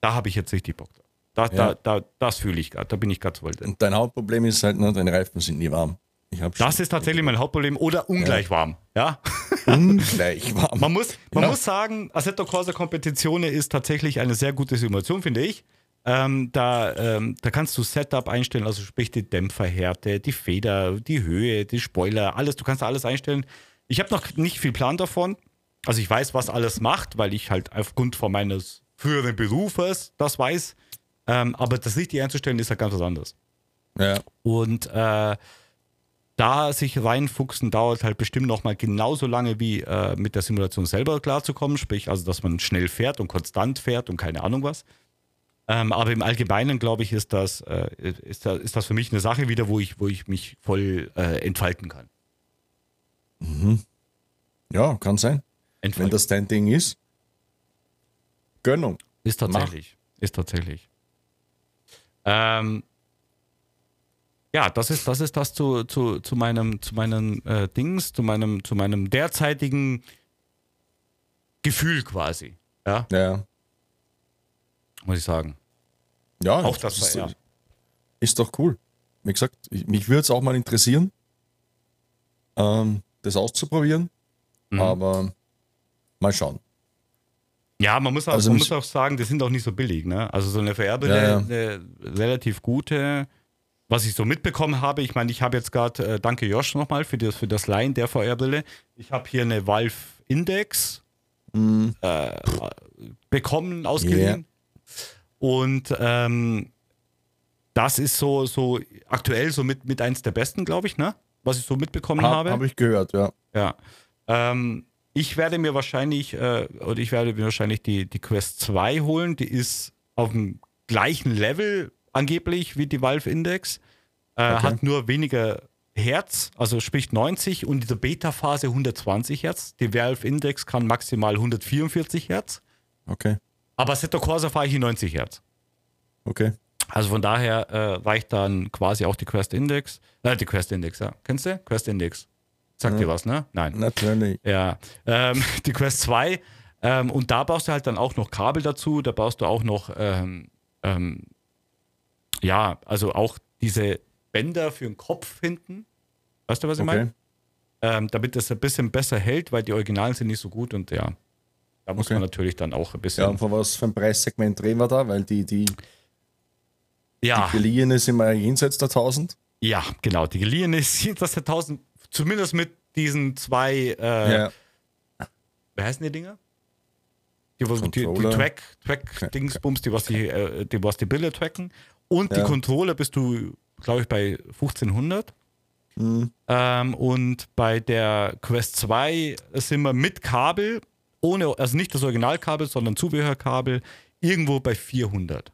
Da habe ich jetzt richtig Bock drauf. Da, Ja. da, da, das fühle ich gerade, da bin ich gerade voll drin. Und dein Hauptproblem ist halt, ne, deine Reifen sind nie warm. Das ist tatsächlich mein Hauptproblem oder ungleich warm. Ja? <laughs> ungleich warm. Man muss, man Ja. muss sagen, Assetto Corsa Competizione ist tatsächlich eine sehr gute Simulation, finde ich. Ähm, da, ähm, da kannst du Setup einstellen, also sprich die Dämpferhärte, die Feder, die Höhe, die Spoiler, alles. Du kannst da alles einstellen. Ich habe noch nicht viel Plan davon. Also ich weiß, was alles macht, weil ich halt aufgrund von meines früheren Berufes das weiß. Ähm, aber das richtig einzustellen ist halt ganz was anderes. Ja. Und äh, da sich reinfuchsen dauert halt bestimmt noch mal genauso lange wie äh, mit der Simulation selber klarzukommen, sprich also, dass man schnell fährt und konstant fährt und keine Ahnung was. Ähm, aber im Allgemeinen, glaube ich, ist das, äh, ist, ist das für mich eine Sache wieder, wo ich, wo ich mich voll äh, entfalten kann. ja, kann sein. Wenn Entfalten das dein Ding ist. Gönnung. ist tatsächlich. Ist tatsächlich. Ähm, ja, das ist das, ist das zu, zu, zu meinem, zu meinem äh, Dings, zu meinem, zu meinem derzeitigen Gefühl quasi. Ja, Ja. muss ich sagen. Ja, Auch das ist, war, ja. ist doch cool. Wie gesagt, ich, mich würde es auch mal interessieren, ähm, das auszuprobieren. Mhm. Aber mal schauen. Ja, man muss auch, Also man muss auch sagen, die sind auch nicht so billig. Ne? Also so eine Vererbrille, Ja, ja. eine relativ gute, was ich so mitbekommen habe. Ich meine, ich habe jetzt gerade, äh, danke Josh nochmal für das, für das Leihen der VR-Brille. Ich habe hier eine Valve Index äh, bekommen, ausgeliehen. Und ähm, das ist so, so aktuell so mit, mit eins der besten, glaube ich, ne? Was ich so mitbekommen Habe habe. hab ich gehört, ja. Ja. Ähm, ich werde mir wahrscheinlich, äh, oder ich werde mir wahrscheinlich die, die Quest 2 holen. Die ist auf dem gleichen Level angeblich wie die Valve Index. Äh, Okay. Hat nur weniger Hertz, also sprich 90 und in der Beta-Phase 120 Hertz. Die Valve Index kann maximal 144 Hertz. Okay. Aber Seto Corsa fahre ich in 90 Hertz. Okay. Also von daher äh, reicht dann quasi auch die Quest Index. Äh, die Quest Index, ja. Kennst du? Quest Index. Sagt dir was, ne? Nein. Natürlich. Ja, ähm, <laughs> die Quest 2. Ähm, und da baust du halt dann auch noch Kabel dazu. Da baust du auch noch, ähm, ähm, ja, also auch diese Bänder für den Kopf hinten. Weißt du, was ich Okay. meine? Ähm, damit das ein bisschen besser hält, weil die Originalen sind nicht so gut und ja, da muss Okay. man natürlich dann auch ein Ja, bisschen. und von was für ein Preissegment reden wir da? Weil die, die Ja, geliehene sind wir ja jenseits der 1000. ja, genau. Die geliehene sind das <laughs> der 1000, zumindest mit diesen zwei, äh, Ja. wie heißen die Dinger? Die, die, die. Track, Track Dingsbums, die was die, äh, die was die Bilder tracken. Und die Ja. Controller bist du, glaube ich, bei 1500. Mhm. Ähm, und bei der Quest 2 sind wir mit Kabel, ohne, also nicht das Originalkabel, sondern Zubehörkabel, irgendwo bei 400.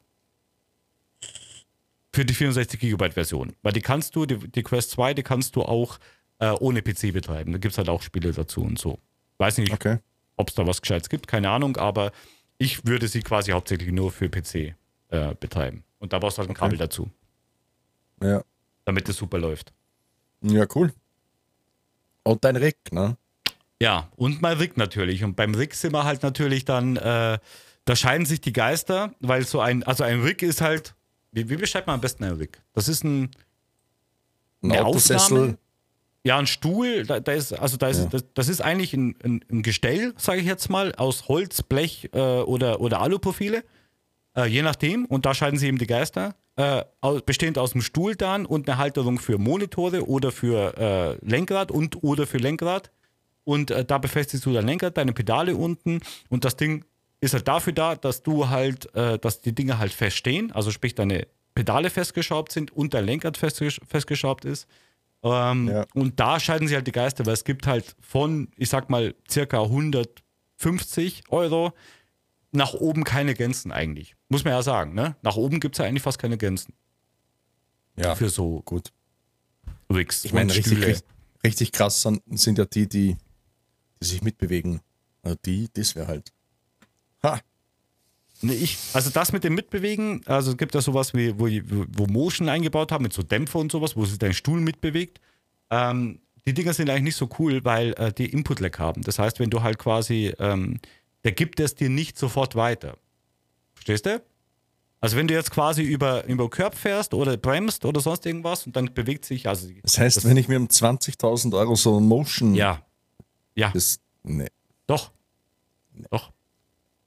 Für die 64 Gigabyte Version. Weil die kannst du, die, die Quest 2, die kannst du auch äh, ohne PC betreiben. Da gibt es halt auch Spiele dazu und so. Weiß nicht, Okay. ob es da was Gescheites gibt, keine Ahnung, aber ich würde sie quasi hauptsächlich nur für PC äh, betreiben. Und da brauchst du halt ein Okay. Kabel dazu, Ja. damit es super läuft. Ja, cool. Und dein Rick, ne? Ja, und mein Rig natürlich. Und beim Rig sind wir halt natürlich dann, äh, da scheiden sich die Geister, weil so ein, also ein Rig ist halt, wie, wie beschreibt man am besten ein Rig? Das ist ein, Ein Eine. Aufnahme? ja, ein Stuhl, da, da ist, also da ist, Ja. das, das ist eigentlich ein, ein, ein Gestell, sage ich jetzt mal, aus Holz, Blech äh, oder, oder Aluprofile. Äh, je nachdem. Und da scheiden sich eben die Geister. Äh, aus, bestehend aus dem Stuhl dann und eine Halterung für Monitore oder für äh, Lenkrad und oder für Lenkrad. Und äh, da befestigst du dein Lenkrad, deine Pedale unten und das Ding ist halt dafür da, dass du halt, äh, dass die Dinge halt feststehen, also sprich deine Pedale festgeschraubt sind und dein Lenkrad festgesch festgeschraubt ist. Ähm, Ja. Und da scheiden sich halt die Geister, weil es gibt halt von, ich sag mal, circa 50 Euro. Nach oben keine Grenzen eigentlich. Muss man ja sagen, ne? Nach oben gibt es ja eigentlich fast keine Grenzen. Ja, Für so gut. Rigs. Ich meine, richtig, richtig, richtig krass sind ja die, die, die sich mitbewegen. Also die, das wäre halt. Ha, Nee, ich, also das mit dem Mitbewegen, also es gibt ja sowas wie, wo, wo Motion eingebaut haben, mit so Dämpfer und sowas, wo sich dein Stuhl mitbewegt. Ähm, die Dinger sind eigentlich nicht so cool, weil äh, die Input-Lag haben. Das heißt, wenn du halt quasi, ähm, der gibt es dir nicht sofort weiter. Verstehst du? Also wenn du jetzt quasi über, über Curb fährst oder bremst oder sonst irgendwas und dann bewegt sich, also das heißt, wenn ich mir um 20.000 Euro so ein Motion. ja, ja, Das, nee. Doch. Doch.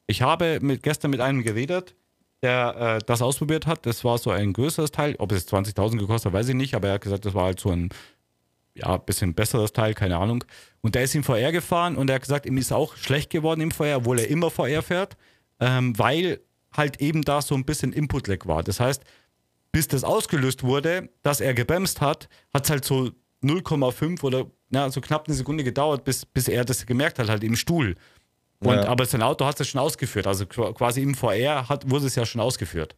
Ich habe mit, gestern mit einem geredet, der äh, das ausprobiert hat. Das war so ein größeres Teil. Ob es 20.000 gekostet hat, weiß ich nicht. Aber er hat gesagt, das war halt so ein ja, bisschen besseres Teil, keine Ahnung. Und der ist in VR gefahren und er hat gesagt, ihm ist auch schlecht geworden im VR, obwohl er immer VR fährt, ähm, weil halt eben da so ein bisschen Input-Lag war. Das heißt, bis das ausgelöst wurde, dass er gebremst hat, hat es halt so 0,5 oder na, so knapp eine Sekunde gedauert, bis, bis er das gemerkt hat, halt im Stuhl. Und, Ja. Aber sein Auto hat es schon ausgeführt. Also qu- quasi im VR hat, wurde es ja schon ausgeführt.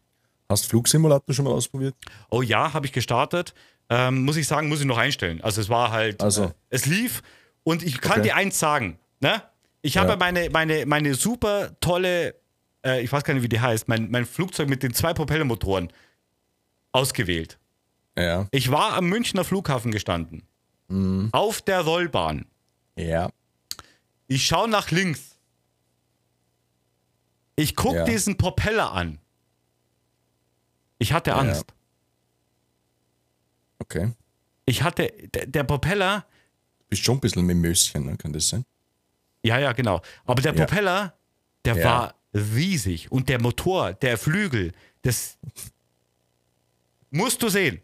Hast du Flugsimulator schon mal ausprobiert? Oh ja, habe ich gestartet. Ähm, muss ich sagen, muss ich noch einstellen. Also es war halt, Also. äh, es lief und ich kann Okay. dir eins sagen, ne? Ich habe Ja. meine, meine, meine super tolle, äh, ich weiß gar nicht, wie die heißt, mein, mein Flugzeug mit den zwei Propellermotoren ausgewählt. Ja. Ich war am Münchner Flughafen gestanden. Mhm. Auf der Rollbahn. Ja. Ich schaue nach links. Ich gucke Ja. diesen Propeller an. Ich hatte Angst. Okay. Ich hatte, der, der Propeller, Bist schon ein bisschen mit Möschen, ne? kann das sein? ja, ja, genau. Aber der Ja. Propeller, der Ja. war riesig. Und der Motor, der Flügel, das <laughs> musst du sehen.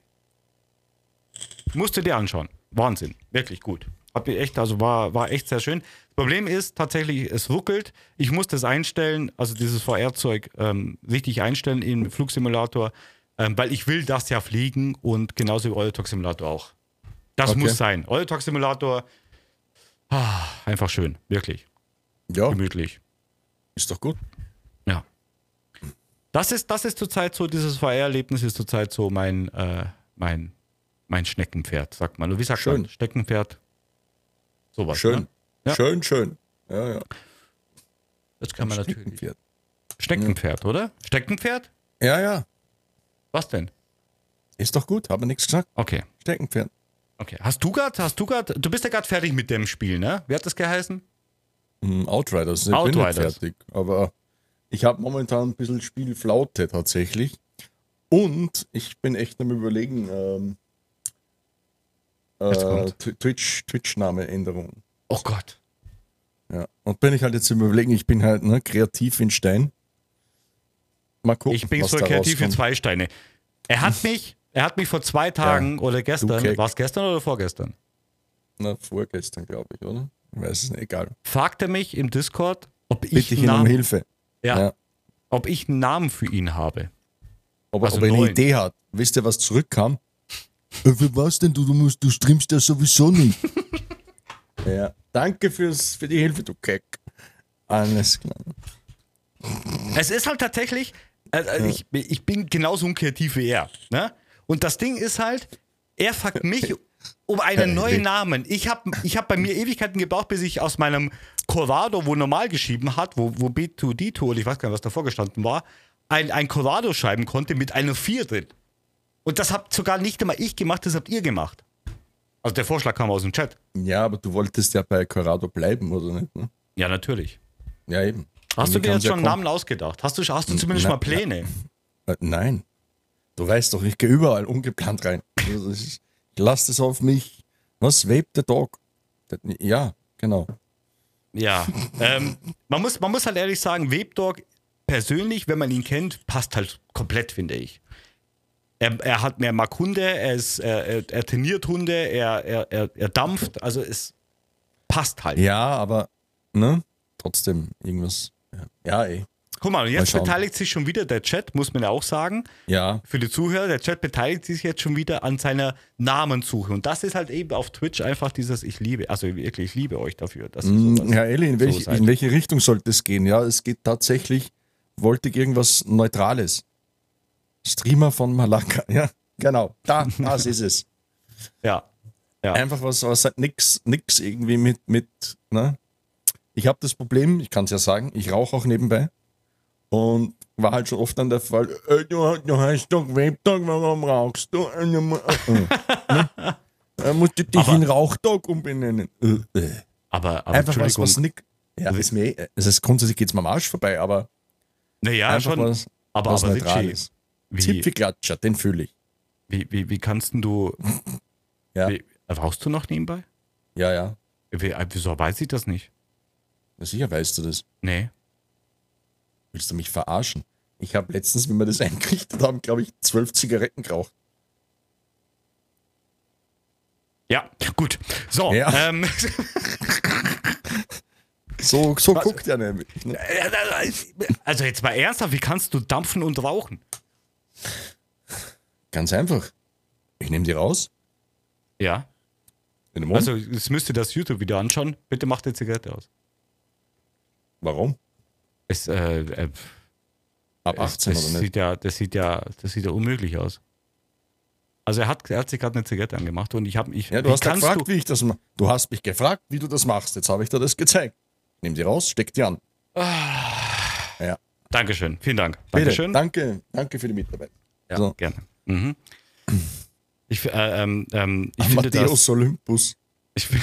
Musst du dir anschauen. Wahnsinn. Wirklich gut. Hab ich echt, also war, war echt sehr schön. Das Problem ist tatsächlich, es ruckelt. Ich muss das einstellen, also dieses VR-Zeug ähm, richtig einstellen im Flugsimulator, ähm, weil ich will das ja fliegen und genauso wie Eurotruck Simulator auch. Das Okay. muss sein. Eurotruck Simulator, ah, einfach schön, wirklich Ja, gemütlich. ist doch gut. Ja. Das ist, das ist zurzeit so, dieses VR-Erlebnis ist zurzeit so mein, äh, mein, mein Schneckenpferd, sagt man. Wie sagt Schön. man? Steckenpferd. Sowas. Schön. Ne? Ja. Schön, schön. Ja, ja. Das kann man natürlich. Steckenpferd. Steckenpferd, oder? Steckenpferd? Ja, ja. Was denn? Ist doch gut, habe nichts gesagt. Okay. Steckenpferd. Okay. Hast du gerade, hast du gerade, du bist ja gerade fertig mit dem Spiel, ne? Wie hat das geheißen? Hm, Outriders. Ich bin Outriders. nicht fertig. Aber ich habe momentan ein bisschen Spielflaute tatsächlich. Und ich bin echt am überlegen, ähm, äh, Twitch, Twitch-Name-Änderung. Oh Gott. Ja. Und bin ich halt jetzt am überlegen, ich bin halt ne, kreativ in Stein. Mal gucken. Ich bin was so da kreativ rauskommt. zwei Steine. Er hat <laughs> mich, er hat mich vor zwei Tagen oder gestern, war es gestern oder vorgestern? Na, vorgestern, glaube ich, oder? Ich weiß es nicht, egal. Fragte mich im Discord, ob ich, Bitte ich einen ihn um Namen, Hilfe. ja, Ja. ob ich einen Namen für ihn habe. Ob, Also ob er eine. Idee hat. Wisst ihr, was zurückkam? Äh, Für was denn? Du, du, musst, du streamst ja sowieso nicht. <laughs> ja. Danke fürs, für die Hilfe, du Keck. Alles klar. Es ist halt tatsächlich, äh, äh, ich, ich bin genauso unkreativ wie er. Ne? Und das Ding ist halt, er fragt mich <laughs> um einen neuen Namen. Ich habe ich hab bei mir Ewigkeiten gebraucht, bis ich aus meinem Corrado, wo normal geschrieben hat, wo, wo B2D2 oder ich weiß gar nicht, was davor gestanden war, ein, ein Corrado schreiben konnte mit einer 4 drin. Und das habt sogar nicht einmal ich gemacht, das habt ihr gemacht. Also der Vorschlag kam aus dem Chat. Ja, aber du wolltest ja bei Corrado bleiben, oder nicht? Ne? Ja, natürlich. Ja, eben. Hast du dir jetzt schon einen? Namen ausgedacht? Hast du, hast du zumindest na, mal Pläne? Äh, nein. Du weißt doch, ich gehe überall ungeplant rein. Also ist- Ich lasse das auf mich. Was? Vape the Dog? Ja, genau. Ja, <laughs> ähm, man, muss, man muss halt ehrlich sagen, Webdog persönlich, wenn man ihn kennt, passt halt komplett, finde ich. Er, er hat mehr mag Hunde, er, ist, er, er, er trainiert Hunde, er, er, er, er dampft, also es passt halt. Ja, aber, ne? Trotzdem irgendwas. Ja, ey. Guck mal, und jetzt schauen. beteiligt sich schon wieder der Chat, muss man ja auch sagen. Ja, Für die Zuhörer, der Chat beteiligt sich jetzt schon wieder an seiner Namensuche. Und das ist halt eben auf Twitch einfach dieses Ich liebe, also wirklich, ich liebe euch dafür. Dass Mm, Herr Elli, in, welch, in welche Richtung sollte es gehen? Ja, es geht tatsächlich, wollte ich irgendwas Neutrales. Streamer von Malaka, ja, genau, da, das ist es. <laughs> ja. ja. Einfach was, was halt nix, nix irgendwie mit, mit, ne? Ich habe das Problem, ich kann es ja sagen, ich rauche auch nebenbei und war halt schon oft dann der Fall, äh, du, du hast doch Webtag, warum rauchst du? Äh, äh? Äh, musst du dich Aber- in Rauchtag umbenennen. Äh, äh. Aber, aber Einfach was, was nicht. Ja, ist mir, eh- es ist grundsätzlich geht's mir am Arsch vorbei, aber naja, schon. was, aber was aber Richie. Wie, Zipfelklatscher, den fühle ich. wie, wie, wie kannst du, <laughs> Ja. wie, rauchst du noch nebenbei? Ja, ja. Wie, äh, wieso weiß ich das nicht? Na Sicher weißt du das. Nee. Willst du mich verarschen? Ich habe letztens, wie wir das <laughs> eingerichtet haben, glaube ich, zwölf Zigaretten geraucht. Ja, gut. So, Ja. ähm, <laughs> So, so guckt er nämlich. Ne? also jetzt mal ernsthaft, wie kannst du dampfen und rauchen? Ganz einfach. Ich nehme die raus. Ja. Also, es müsste das YouTube-Video anschauen. Bitte mach die Zigarette aus. Warum? Es, äh, äh, Ab es, 18 das oder nicht? sieht ja, das sieht ja, das sieht ja unmöglich aus. Also er hat, er hat sich gerade eine Zigarette angemacht und ich habe ich. Ja, du hast gefragt, du, wie ich das mache. Du hast mich gefragt, wie du das machst. Jetzt habe ich dir das gezeigt. Nimm die raus, steck die an. Ja. Dankeschön, vielen Dank. Bitte. Dankeschön. Danke, danke für die Mitarbeit. Ja, So. gerne. Mhm. Ich, äh, ähm, ähm, ich finde das. Matthäus Olympus. Ich, <laughs>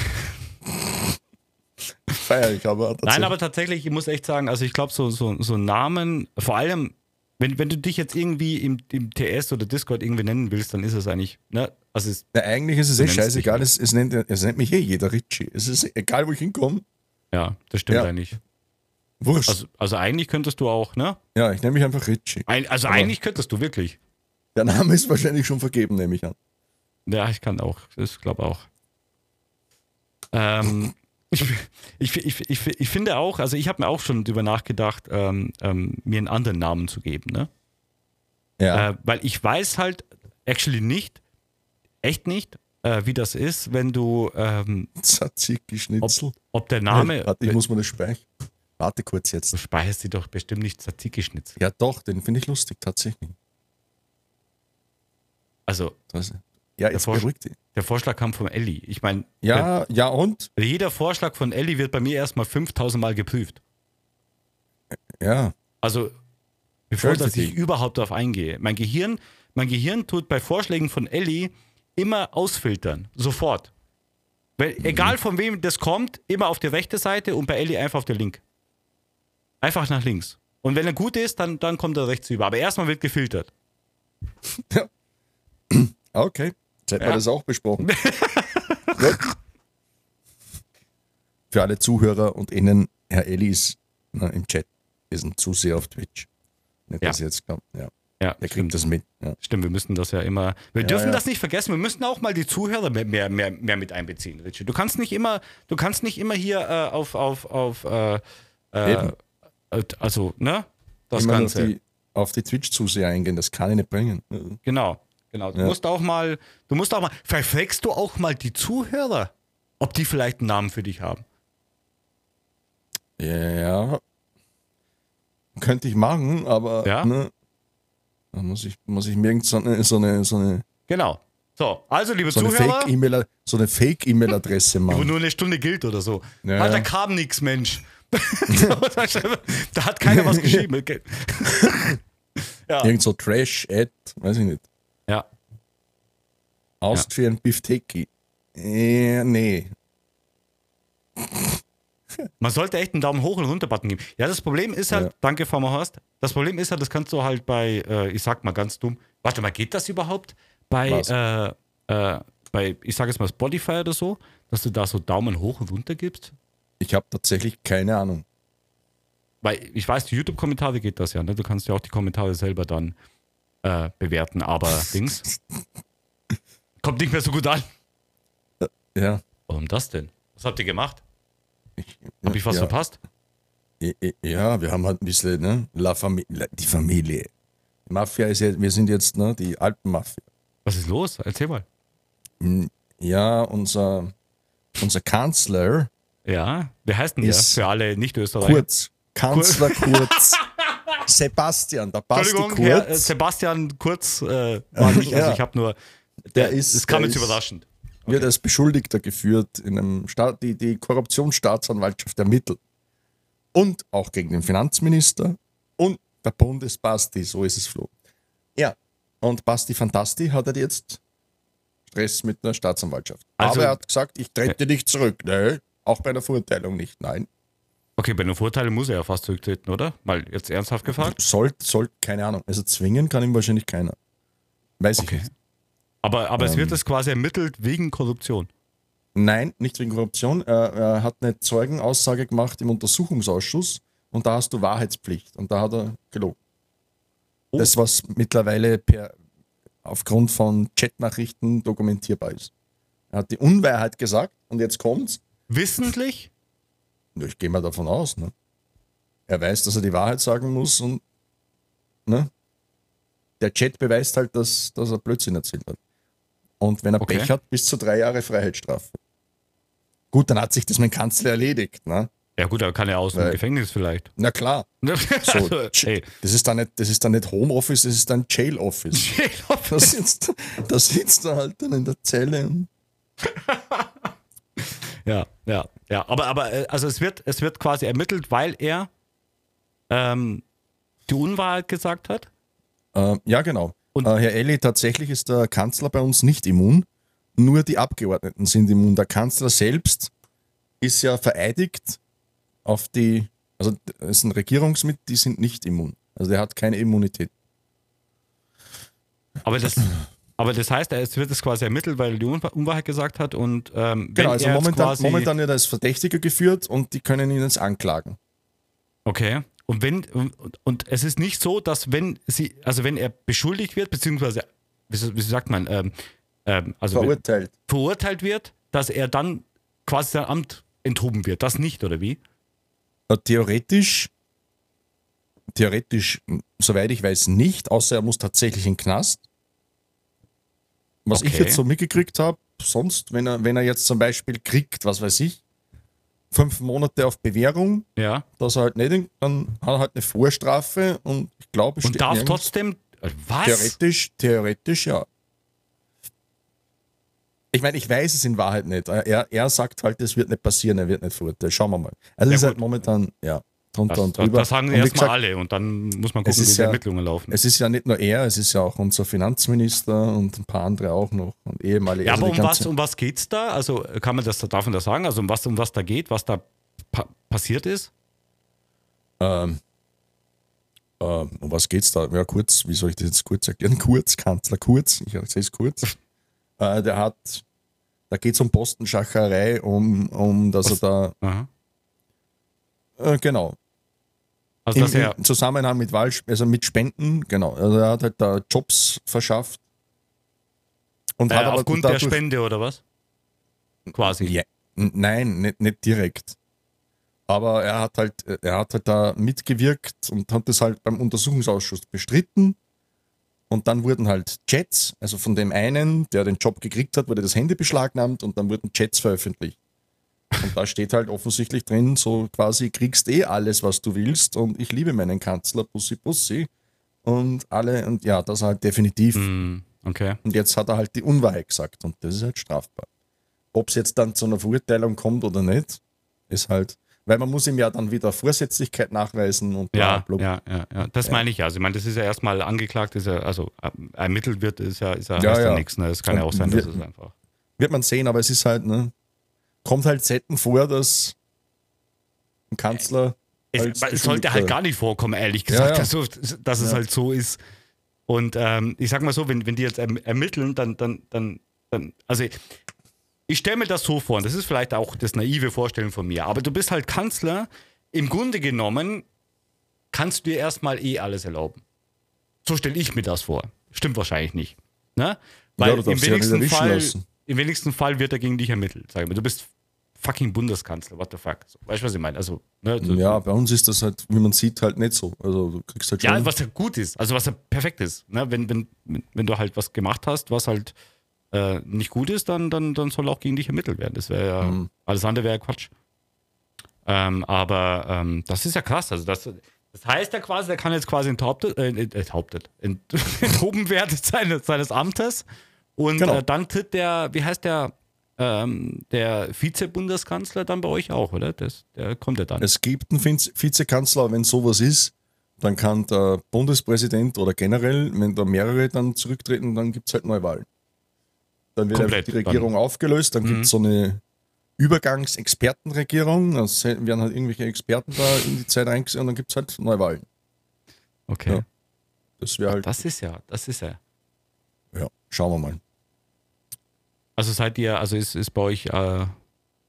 Feier ich aber. Nein, aber tatsächlich, ich muss echt sagen, also ich glaube, so, so, so Namen, vor allem, wenn, wenn du dich jetzt irgendwie im, im TS oder Discord irgendwie nennen willst, dann ist es eigentlich, ne? Also es, Ja, eigentlich ist es eh scheißegal. Es, es, nennt, es nennt mich eh jeder Richie. Es ist egal, wo ich hinkomme. ja, das stimmt Ja. eigentlich. Wurscht. Also, also eigentlich könntest du auch, ne? ja, ich nenne mich einfach Richie. Ein, also Aber- eigentlich könntest du wirklich. Der Name ist wahrscheinlich schon vergeben, nehme ich an. Ja, ich kann auch. Ich glaube auch. Ähm, ich, ich, ich, ich, ich finde auch, also ich habe mir auch schon drüber nachgedacht, ähm, ähm, mir einen anderen Namen zu geben, ne? Ja. Äh, weil ich weiß halt actually nicht, echt nicht, äh, wie das ist, wenn du, ähm, <laughs> Tzatziki-Schnitzel. ob, ob der Name. Warte, ich muss mal das speichern. Warte kurz jetzt. du speicherst sie doch bestimmt nicht Tzatziki-Schnitzel. Ja, doch, den finde ich lustig, tatsächlich. Also, ja, jetzt Vorsch- beruhigt dich. der Vorschlag kam von Ellie. Ich meine, Ja, ja, und? jeder Vorschlag von Ellie wird bei mir erstmal 5000 Mal geprüft. Ja. Also, bevor Schön dass ich überhaupt darauf eingehe. Mein Gehirn, mein Gehirn tut bei Vorschlägen von Ellie immer ausfiltern. Sofort. Weil, Mhm. Egal von wem das kommt, immer auf die rechte Seite und bei Ellie einfach auf der linke. Einfach nach links. Und wenn er gut ist, dann, dann kommt er rechts über. Aber erstmal wird gefiltert. <laughs> ja. Okay. Jetzt hätten wir Ja. das auch besprochen. <laughs> Für alle Zuhörer und Innen, Herr Elli ist na, im Chat. Wir sind zu sehr auf Twitch. Nicht, Ja. dass jetzt kommt. Ja. Ja, Der kriegt stimmt. das mit. Ja. Stimmt, wir müssen das ja immer. Wir dürfen ja. das nicht vergessen. Wir müssen auch mal die Zuhörer mehr, mehr, mehr, mit einbeziehen, Richie. Du kannst nicht immer, du kannst nicht immer hier äh, auf, auf, auf äh, äh, also, ne? Das auf Ganze. die, auf die Twitch-Zuseher eingehen, das kann ich nicht bringen. Genau, genau. Du Ja. musst auch mal, du musst auch mal, verfragst du auch mal die Zuhörer, ob die vielleicht einen Namen für dich haben. Ja. Könnte ich machen, aber Ja? ne, da muss ich, muss ich mir irgend so eine, so eine, so eine, Genau. So, also liebe so eine Zuhörer, Fake-E-Mail so eine Fake-E-Mail-Adresse wo machen. nur eine Stunde gilt oder so. Ja, da ja. kam nichts, Mensch. Da hat keiner was geschrieben. <laughs> Okay. ja. Irgend so Trash-Ad, weiß ich nicht. ja. Austrian Bifteki. Äh, nee. Man sollte echt einen Daumen hoch und runter Button geben. Ja, das Problem ist halt, Ja. danke Farmer Horst, das Problem ist halt, das kannst du halt bei, äh, ich sag mal ganz dumm, warte mal, geht das überhaupt? Bei, äh, äh, bei, ich sag jetzt mal Spotify oder so, dass du da so Daumen hoch und runter gibst? Ich habe tatsächlich keine Ahnung. Weil ich weiß, die YouTube-Kommentare geht das ja, ne? Du kannst ja auch die Kommentare selber dann äh, bewerten, aber <laughs> Dings kommt nicht mehr so gut an. Ja. Warum das denn? Was habt ihr gemacht? Ich, Hab ich was ja. verpasst? Ja, wir haben halt ein bisschen, ne? La Familie, die Familie. Die Mafia ist ja, wir sind jetzt, ne, die alten Mafia. Was ist los? Erzähl mal. Ja, unser, unser Kanzler. Ja, wie heißt denn der für alle Nicht-Österreicher? Kurz. Kanzler Kurz. <laughs> Sebastian, der Basti Kurz. Herr, äh, Sebastian Kurz äh, war nicht, also <laughs> ich habe nur, der, der ist, das kam jetzt ist, überraschend. Okay. Wird als Beschuldigter geführt in einem Staat, die, die Korruptionsstaatsanwaltschaft ermittelt. Und auch gegen den Finanzminister und der Bundesbasti, so ist es Flo. Ja, und Basti Fantasti hat er jetzt Stress mit der Staatsanwaltschaft. Also, Aber er hat gesagt, ich trete nicht zurück. Nein, auch bei einer Verurteilung nicht. Nein. Okay, bei einer Verurteilung muss er ja fast zurücktreten, oder? Mal jetzt ernsthaft gefragt? Sollte, soll, keine Ahnung. Also zwingen kann ihm wahrscheinlich keiner. Weiß okay. ich nicht. Aber, aber ähm, es wird das quasi ermittelt wegen Korruption. Nein, nicht wegen Korruption. Er, er, hat eine Zeugenaussage gemacht im Untersuchungsausschuss und da hast du Wahrheitspflicht und da hat er gelogen. Oh. Das, was mittlerweile per, aufgrund von Chatnachrichten dokumentierbar ist. Er hat die Unwahrheit gesagt und jetzt kommt's. Wissentlich? Ich gehe mal davon aus. Ne? Er weiß, dass er die Wahrheit sagen muss und ne? der Chat beweist halt, dass, dass er Blödsinn erzählt hat. Und wenn er okay. Pech hat, bis zu drei Jahre Freiheitsstrafe. Gut, dann hat sich das mein Kanzler erledigt. Ne? Ja gut, aber kann er aus dem Gefängnis vielleicht. Na klar. <laughs> so, also, hey. das, ist dann nicht, das ist dann nicht Homeoffice, das ist dann Jail Office. <laughs> Jail Office. Da sitzt, da sitzt er halt dann in der Zelle. <laughs> ja, ja, ja. Aber, aber äh, also es wird, es wird quasi ermittelt, weil er ähm, die Unwahrheit gesagt hat? Äh, ja, genau. Und äh, Herr Elli, tatsächlich ist der Kanzler bei uns nicht immun. Nur die Abgeordneten sind immun. Der Kanzler selbst ist ja vereidigt auf die, also es sind Regierungsmitglieder, die sind nicht immun. Also der hat keine Immunität. Aber das, aber das heißt, es wird es quasi ermittelt, weil er die Unwahrheit gesagt hat und ähm, genau, also momentan, momentan wird er als Verdächtiger geführt und die können ihn jetzt anklagen. Okay. Und wenn und, und es ist nicht so, dass wenn sie, also wenn er beschuldigt wird, beziehungsweise wie, wie sagt man, ähm, ähm, also verurteilt. verurteilt wird, dass er dann quasi sein Amt enthoben wird. Das nicht, oder wie? Äh, theoretisch, theoretisch, soweit ich weiß, nicht, außer er muss tatsächlich in den Knast. Was okay. ich jetzt so mitgekriegt habe, sonst, wenn er, wenn er jetzt zum Beispiel kriegt, was weiß ich, fünf Monate auf Bewährung, ja. dass er halt nicht, dann hat er halt eine Vorstrafe und ich glaube, Und darf trotzdem, äh, was? Theoretisch, theoretisch ja. Ich meine, ich weiß es in Wahrheit nicht. Er, er sagt halt, es wird nicht passieren, er wird nicht verurteilt. Schauen wir mal. Also ja, ist halt momentan, ja, drunter das, und drüber. Das sagen erstmal alle und dann muss man gucken, wie die ja, Ermittlungen laufen. Es ist ja nicht nur er, es ist ja auch unser Finanzminister und ein paar andere auch noch und ehemalige. Ja, also aber um was, um was geht es da? Also kann man das, darf man das sagen? Also um was, um was da geht, was da pa passiert ist? Ähm, ähm, um was geht es da? Ja, kurz, wie soll ich das jetzt kurz erklären? <laughs> Kurz, Kanzler Kurz, ich erzähle es kurz. <laughs> Äh, der hat, da geht es um Postenschacherei, um, um dass Was? er da. Äh, genau. Also Im, Im, Zusammenhang mit Wahl, also mit Spenden, genau. Also er hat halt da Jobs verschafft. Und äh, hat aber aufgrund der Spende oder was? Quasi. Ja, nein, nicht, nicht direkt. Aber er hat halt, er hat halt da mitgewirkt und hat das halt beim Untersuchungsausschuss bestritten. Und dann wurden halt Chats, also von dem einen, der den Job gekriegt hat, wurde das Handy beschlagnahmt und dann wurden Chats veröffentlicht. Und da steht halt offensichtlich drin, so quasi kriegst eh alles, was du willst und ich liebe meinen Kanzler, Pussy Pussy. Und alle, und ja, das halt definitiv. Mm, okay. Und jetzt hat er halt die Unwahrheit gesagt und das ist halt strafbar. Ob es jetzt dann zu einer Verurteilung kommt oder nicht, ist halt weil man muss ihm ja dann wieder Vorsätzlichkeit nachweisen und bla, ja, ja, ja, ja, das ja. meine ich ja. Also ich meine, das ist ja erstmal angeklagt, ist ja, also ermittelt wird, ist ja, ist ja, ja, ja. nichts. Ne? Das kann ja auch sein, dass es einfach. Wird man sehen, aber es ist halt, ne, kommt halt selten vor, dass ein Kanzler. Es, es sollte halt gar nicht vorkommen, ehrlich gesagt, dass, dass es halt so ist. Und ähm, ich sag mal so, wenn, wenn die jetzt ermitteln, dann, dann, dann, dann, also ich stelle mir das so vor, und das ist vielleicht auch das naive Vorstellen von mir, aber du bist halt Kanzler, im Grunde genommen kannst du dir erstmal eh alles erlauben. So stelle ich mir das vor. Stimmt wahrscheinlich nicht. Ne? Weil ja, im, wenigsten Fall, im wenigsten Fall wird er gegen dich ermittelt. Sag mal. Du bist fucking Bundeskanzler, what the fuck. So, weißt du, was ich meine? Also, ne, so, Ja, bei uns ist das halt, wie man sieht, halt nicht so. Also du kriegst halt schon. ja, was ja gut ist, also was ja perfekt ist. Ne? Wenn, wenn, wenn du halt was gemacht hast, was halt äh, nicht gut ist, dann, dann, dann soll auch gegen dich ermittelt werden. Das wäre ja, Mhm. alles andere wäre ja Quatsch. Ähm, aber ähm, das ist ja krass. Also das, das heißt ja quasi, der kann jetzt quasi enthauptet, äh, enthauptet, ent, <laughs> enthoben werden <laughs> seines, seines Amtes. Und Genau. äh, dann tritt der, wie heißt der, ähm, der Vize-Bundeskanzler dann bei euch auch, oder? Das, der kommt ja dann. Es gibt einen Vize- Vizekanzler, wenn sowas ist, dann kann der Bundespräsident oder generell, wenn da mehrere dann zurücktreten, dann gibt es halt Neuwahlen. Dann wird Komplett die Regierung aufgelöst, dann gibt es so eine Übergangsexpertenregierung, da se- werden halt irgendwelche Experten da in die Zeit eingesetzt und dann gibt es halt Neuwahlen. Okay. Ja. Das wäre halt, Das ist ja, das ist ja. ja, schauen wir mal. Also seid ihr, also ist, ist bei euch, äh,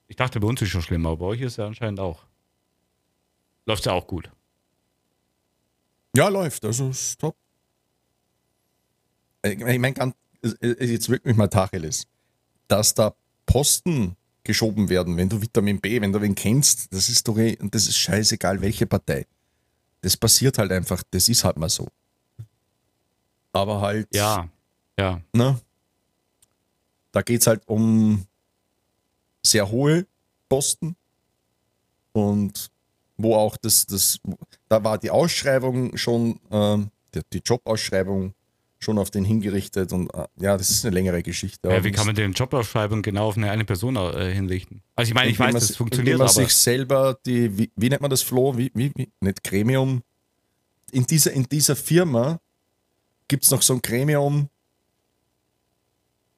ich dachte, bei uns ist schon schlimmer, aber bei euch ist ja anscheinend auch. Läuft ja auch gut. Ja, läuft, also ist top. Ich meine, ganz, es- es- jetzt wirklich mal Tacheles, dass da Posten geschoben werden, wenn du Vitamin B, wenn du wen kennst, das ist doch eh, und das ist scheißegal, welche Partei. Das passiert halt einfach, das ist halt mal so. Aber halt, Ja, ja. ne, da geht es halt um sehr hohe Posten und wo auch das, das da war die Ausschreibung schon, ähm, die, die Jobausschreibung schon auf den hingerichtet und äh, ja, das ist eine längere Geschichte. ja wie kann man denn Jobausschreibung genau auf eine, eine Person äh, hinrichten? Also ich meine, ich weiß, man das funktioniert, indem man aber sich selber die, wie, wie nennt man das, Flo? Wie, wie, wie? Nicht Gremium. In dieser, in dieser Firma gibt es noch so ein Gremium,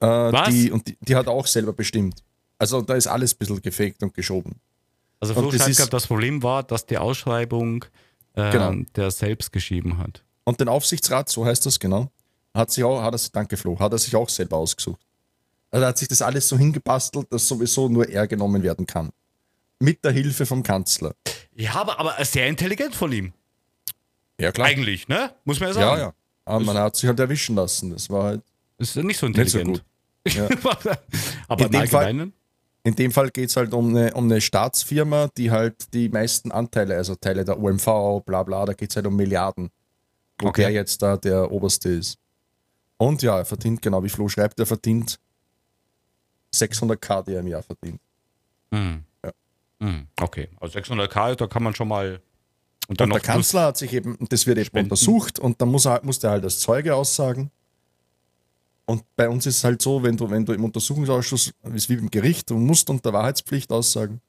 äh, Was? Die, und die, die hat auch selber bestimmt. Also da ist alles ein bisschen gefaked und geschoben. also Flo das ist- das Problem war, dass die Ausschreibung äh, Genau. der selbst geschrieben hat. Und den Aufsichtsrat, so heißt das genau, hat sich auch, hat er, sich- danke Flo, hat er sich auch selber ausgesucht. Also er hat sich das alles so hingebastelt, dass sowieso nur er genommen werden kann. Mit der Hilfe vom Kanzler. Ja, aber, aber sehr intelligent von ihm. Ja, klar. Eigentlich, ne? Muss man ja Ja, sagen. ja. Aber man hat sich halt erwischen lassen. Das war halt. Ist nicht so Nicht so intelligent. Gut. <laughs> aber In dem Fall-? In dem Fall geht es halt um eine, um eine Staatsfirma, die halt die meisten Anteile, also Teile der OMV, bla bla, da geht es halt um Milliarden. Wo Okay. der jetzt da der Oberste ist. Und ja, er verdient, genau wie Flo schreibt, er verdient 600k, die er im Jahr verdient. Hm. Ja. Hm. Okay, also 600k, da kann man schon mal. Und dann Und der Kanzler hat sich eben, das wird eben Spenden. untersucht und dann muss er, muss der halt als Zeuge aussagen. Und bei uns ist es halt so, wenn du, wenn du im Untersuchungsausschuss, ist wie im Gericht, du musst unter Wahrheitspflicht aussagen.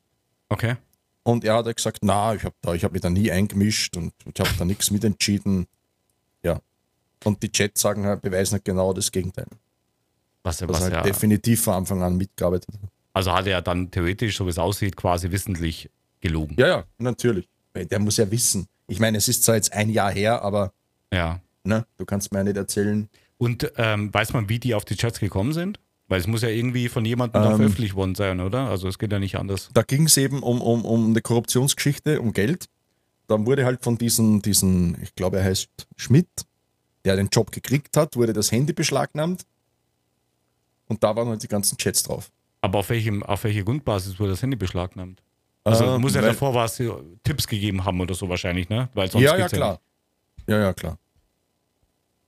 Okay. Und er hat ja gesagt, na, ich habe da, ich habe mich da nie eingemischt und ich habe da nichts mitentschieden. Ja. Und die Chats sagen halt, beweisen halt genau das Gegenteil. Was, was er halt ja, definitiv von Anfang an mitgearbeitet hat. also hat er dann theoretisch, so wie es aussieht, quasi wissentlich gelogen. Ja, ja, natürlich. Der muss ja wissen. Ich meine, es ist zwar jetzt ein Jahr her, aber Ja. ne, du kannst mir ja nicht erzählen. Und ähm, weiß man, wie die auf die Chats gekommen sind? Weil es muss ja irgendwie von jemandem Ähm. veröffentlicht worden sein, oder? Also es geht ja nicht anders. Da ging es eben um, um, um eine Korruptionsgeschichte, um Geld. Dann wurde halt von diesen, diesen, ich glaube, er heißt Schmidt, der den Job gekriegt hat, wurde das Handy beschlagnahmt. Und da waren halt die ganzen Chats drauf. Aber auf, welchem, auf welcher Grundbasis wurde das Handy beschlagnahmt? Also Äh, muss ja weil- davor was äh, Tipps gegeben haben oder so wahrscheinlich, ne? Weil sonst Ja, ja, klar. Ja, ja, klar.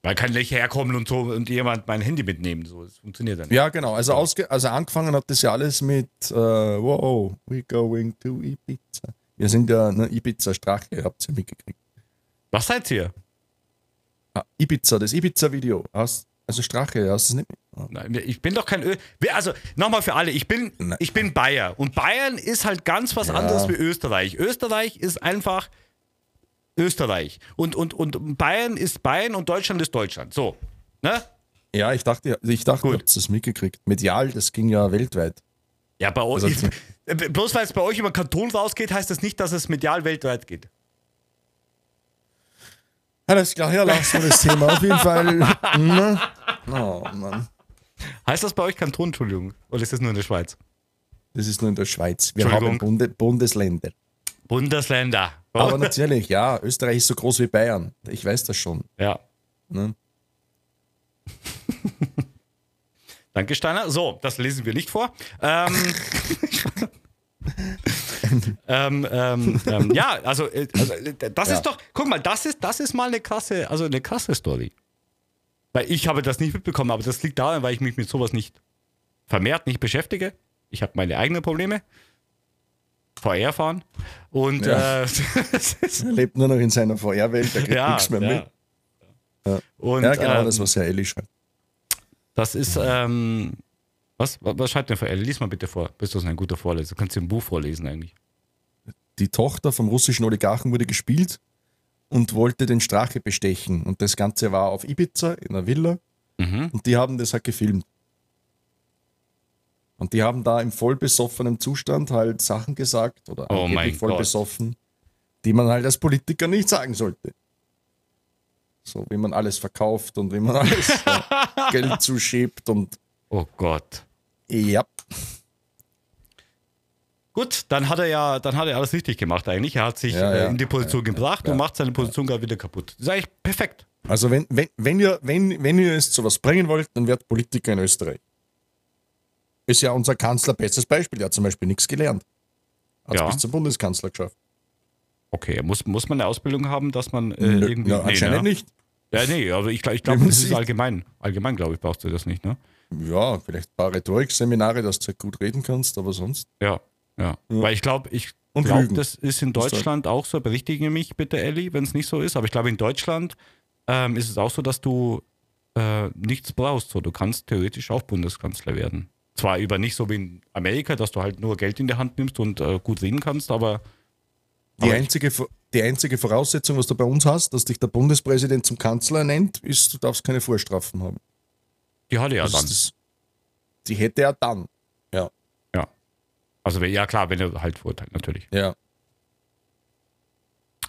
Nicht. Weil kann gleich herkommen und so und jemand mein Handy mitnehmen. So, das funktioniert ja nicht. Ja, genau. Also, ausge also angefangen hat das ja alles mit äh, Wow, we're going to Ibiza. Wir sind ja ne, Ibiza Strache, habt ihr mitgekriegt. Was seid ihr? Ah, Ibiza, das Ibiza-Video. Also Strache, hast du es nicht? Ah. Nein, ich bin doch kein Ö Also nochmal für alle, ich bin, Nein. ich bin Bayer und Bayern ist halt ganz was Ja. anderes wie Österreich. Österreich ist einfach Österreich und, und, und Bayern ist Bayern und Deutschland ist Deutschland. So, ne? Ja, ich dachte, ich dachte, Gut. ihr habt es mitgekriegt. Medial, das ging ja weltweit. Ja, bei euch, Also- <laughs> bloß weil es bei euch über Kanton rausgeht, heißt das nicht, dass es medial weltweit geht. Alles klar, ja, lassen wir das Thema. Auf jeden Fall. <laughs> Ne? Oh Mann. Heißt das bei euch Kanton, Entschuldigung? Oder ist das nur in der Schweiz? Das ist nur in der Schweiz. Wir haben. Bunde Bundesländer. Bundesländer. Aber natürlich, ja, Österreich ist so groß wie Bayern. Ich weiß das schon. ja. Ne? <laughs> Danke, Steiner. So, das lesen wir nicht vor. Ähm, <laughs> ähm, ähm, ähm, ja, also, äh, also äh, das Ja. ist doch, guck mal, das ist, das ist mal eine krasse, also eine krasse Story. Weil ich habe das nicht mitbekommen, aber das liegt daran, weil ich mich mit sowas nicht vermehrt nicht beschäftige. Ich habe meine eigenen Probleme. VR fahren. Und Ja. äh, <laughs> Er lebt nur noch in seiner VR-Welt, er kriegt ja, nichts mehr ja. mit. Ja. Und Ja, genau, ähm, das, was Herr Elli schreibt. Das ist, ähm, was, was schreibt denn für Lies mal bitte vor. Bist du so ein guter Vorleser? Kannst du ein Buch vorlesen eigentlich? Die Tochter vom russischen Oligarchen wurde gespielt und wollte den Strache bestechen. Und das Ganze war auf Ibiza in einer Villa Mhm. und die haben das halt gefilmt. Und die haben da im vollbesoffenen Zustand halt Sachen gesagt oder Oh angeblich mein voll Gott. besoffen, die man halt als Politiker nicht sagen sollte. So wie man alles verkauft und wie man alles äh, <laughs> Geld zuschiebt und Oh Gott. ja, Gut, dann hat er ja, dann hat er alles richtig gemacht eigentlich. Er hat sich Ja, äh, ja. in die Position gebracht ja. und macht seine Position gerade wieder kaputt. Das ist eigentlich perfekt. Also wenn, wenn, wenn, ihr, wenn, wenn ihr es zu was bringen wollt, dann werdet Politiker in Österreich. Ist ja unser Kanzler bestes Beispiel. Der hat zum Beispiel nichts gelernt. Hat Ja. bis zum Bundeskanzler geschafft. Okay, muss, muss man eine Ausbildung haben, dass man äh, Nö, irgendwie. ja, anscheinend ne? nicht. Ja, nee, aber ich, ich glaube, das ist allgemein. Allgemein, glaube ich, brauchst du das nicht, ne? Ja, vielleicht ein paar Rhetorikseminare, dass du gut reden kannst, aber sonst. Ja, ja. Weil ich glaube, ich Und glaube, das ist in Deutschland auch so. Berichtige mich bitte, Elli, wenn es nicht so ist. Aber ich glaube, in Deutschland ähm, ist es auch so, dass du äh, nichts brauchst. So, du kannst theoretisch auch Bundeskanzler werden. Zwar über nicht so wie in Amerika, dass du halt nur Geld in die Hand nimmst und äh, gut reden kannst, aber Die Aber- einzige, die einzige Voraussetzung, was du bei uns hast, dass dich der Bundespräsident zum Kanzler nennt, ist, du darfst keine Vorstrafen haben. die hat er Das dann. das, die hätte er dann. Ja. Ja. Also, ja, klar, wenn er halt verurteilt, natürlich. Ja.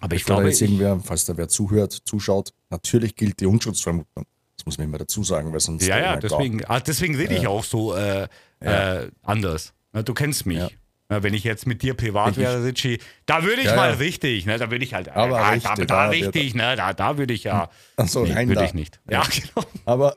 Aber ich da glaube, jetzt ich, irgendwer, falls da wer zuhört, zuschaut, natürlich gilt die Unschuldsvermutung. Das muss man immer dazu sagen, weil sonst. ja, ja, deswegen, ah, deswegen rede ich auch so äh, äh, anders. Du kennst mich. Ja. Na, wenn ich jetzt mit dir privat wäre, Richie, da würde ich Ja, mal ja. richtig, ne? Da würde ich halt, Aber da, richtig, da, da, da richtig, ne? Da, da würde ich ja. Ach so, nee, würde da. ich nicht. Ja, <laughs> genau. Aber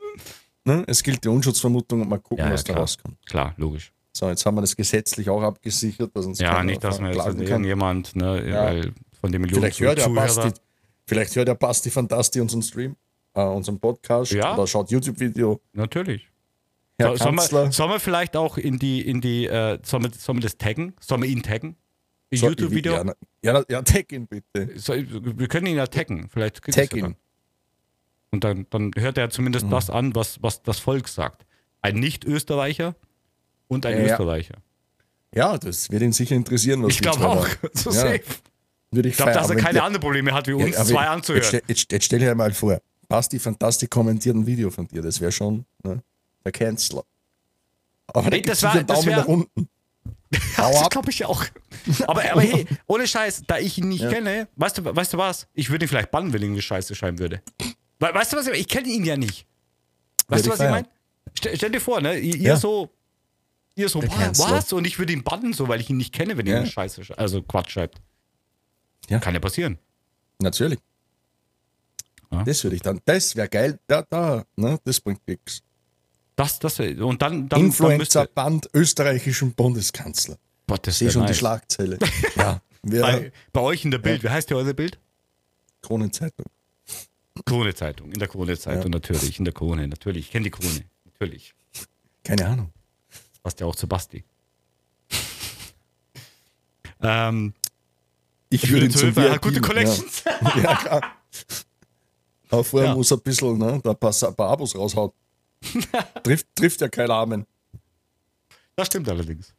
ne, es gilt die Unschuldsvermutung und mal gucken, Ja, ja, was da klar. rauskommt. Klar, logisch. So, jetzt haben wir das gesetzlich auch abgesichert, dass uns Ja, nicht, dass man jetzt kann. irgendjemand, ne, Ja. weil von den Millionen Vielleicht hört, Zuhörer. Basti, vielleicht hört der Basti Fantasti unseren Stream, äh, unseren Podcast Ja. oder schaut YouTube-Video. Natürlich. Herr So, sollen, wir, sollen wir vielleicht auch in die, in die, äh, sollen, wir, sollen wir das taggen? Sollen wir ihn taggen? Soll- YouTube-Video? Ja, ja, ja, tag ihn bitte. So, wir können ihn ja taggen. Vielleicht Tag ihn. dann. Und dann, dann hört er zumindest das an, was, was das Volk sagt. Ein Nicht-Österreicher und ein Ja. Österreicher. Ja, das wird ihn sicher interessieren, was Ich glaube auch. <laughs> So ja, safe. Würde ich Ich glaube, dass er keine der- anderen Probleme hat, wie uns zwei Jetzt, anzuhören. stell- jetzt, jetzt stell dir mal vor, Basti Fantastik kommentiert ein Video von dir, das wäre schon ne, der Kanzler. Aber Nee, das war- das Daumen wär- nach unten. <laughs> Das glaube ich auch. Aber, aber hey, <laughs> ohne Scheiß, da ich ihn nicht Ja. kenne, weißt du, weißt du was? Ich würde ihn vielleicht bannen, wenn ich eine Scheiße schreiben würde. We weißt du was? Ich kenne ihn ja nicht. Weißt Würde du, was ich ich meine? Stell, stell dir vor, ne? Ihr, Ja. so, ihr so, Der "Wa- Kanzler. was? Und ich würde ihn bannen, so, weil ich ihn nicht kenne, wenn er Ja. eine Scheiße, sch- also Quatsch schreibt. Ja. Kann ja passieren. Natürlich. Ja. Das würde ich dann, das wäre geil, da, da, ne, das bringt nichts. Das, das, und dann, dann, Influencer-Band österreichischen Bundeskanzler. Boah, das Sehe wär schon die nice. Schlagzeile. <laughs> ja, wir, bei, bei euch in der Bild, wie heißt ihr eure Bild? Kronenzeitung. Krone-Zeitung, in der Krone-Zeitung, Ja. natürlich, in der Krone, natürlich. Ich kenne die Krone, natürlich. Keine Ahnung. Das passt ja auch zu Basti. <laughs> ähm, Ich würde ihn zum Hilfe, er hat gute Connections. Ja, <laughs> ja klar. Aber vorher Ja. muss er ein bisschen, ne, da ein paar, ein paar Abos raushauen. <laughs> trifft, trifft ja keinen Armen. Das stimmt allerdings.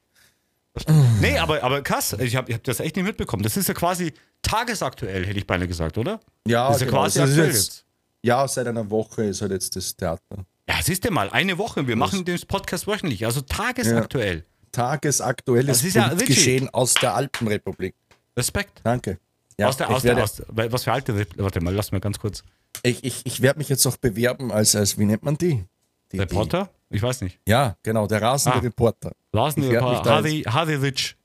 Das stimmt. Nee, aber, aber krass, ich habe ich hab das echt nicht mitbekommen. Das ist ja quasi tagesaktuell, hätte ich beinahe gesagt, oder? Ja, das ist ja genau. quasi aktuell jetzt, jetzt. Ja, seit einer Woche ist halt jetzt das Theater. Ja, siehst du mal, eine Woche. Wir machen den Podcast wöchentlich, also tagesaktuell. Tagesaktuelles Das ist ja Geschehen aus der Alpenrepublik. Respekt. Danke. Ja, aus der, aus der, werde, aus, weil- was für alte. Warte mal, lass mir ganz kurz. ich, ich, ich werde mich jetzt auch bewerben als, als wie nennt man die? die Reporter? Ich weiß nicht. Ja, genau, der rasende Ah. Reporter. Mich Reporter. Harry, Harry Rich.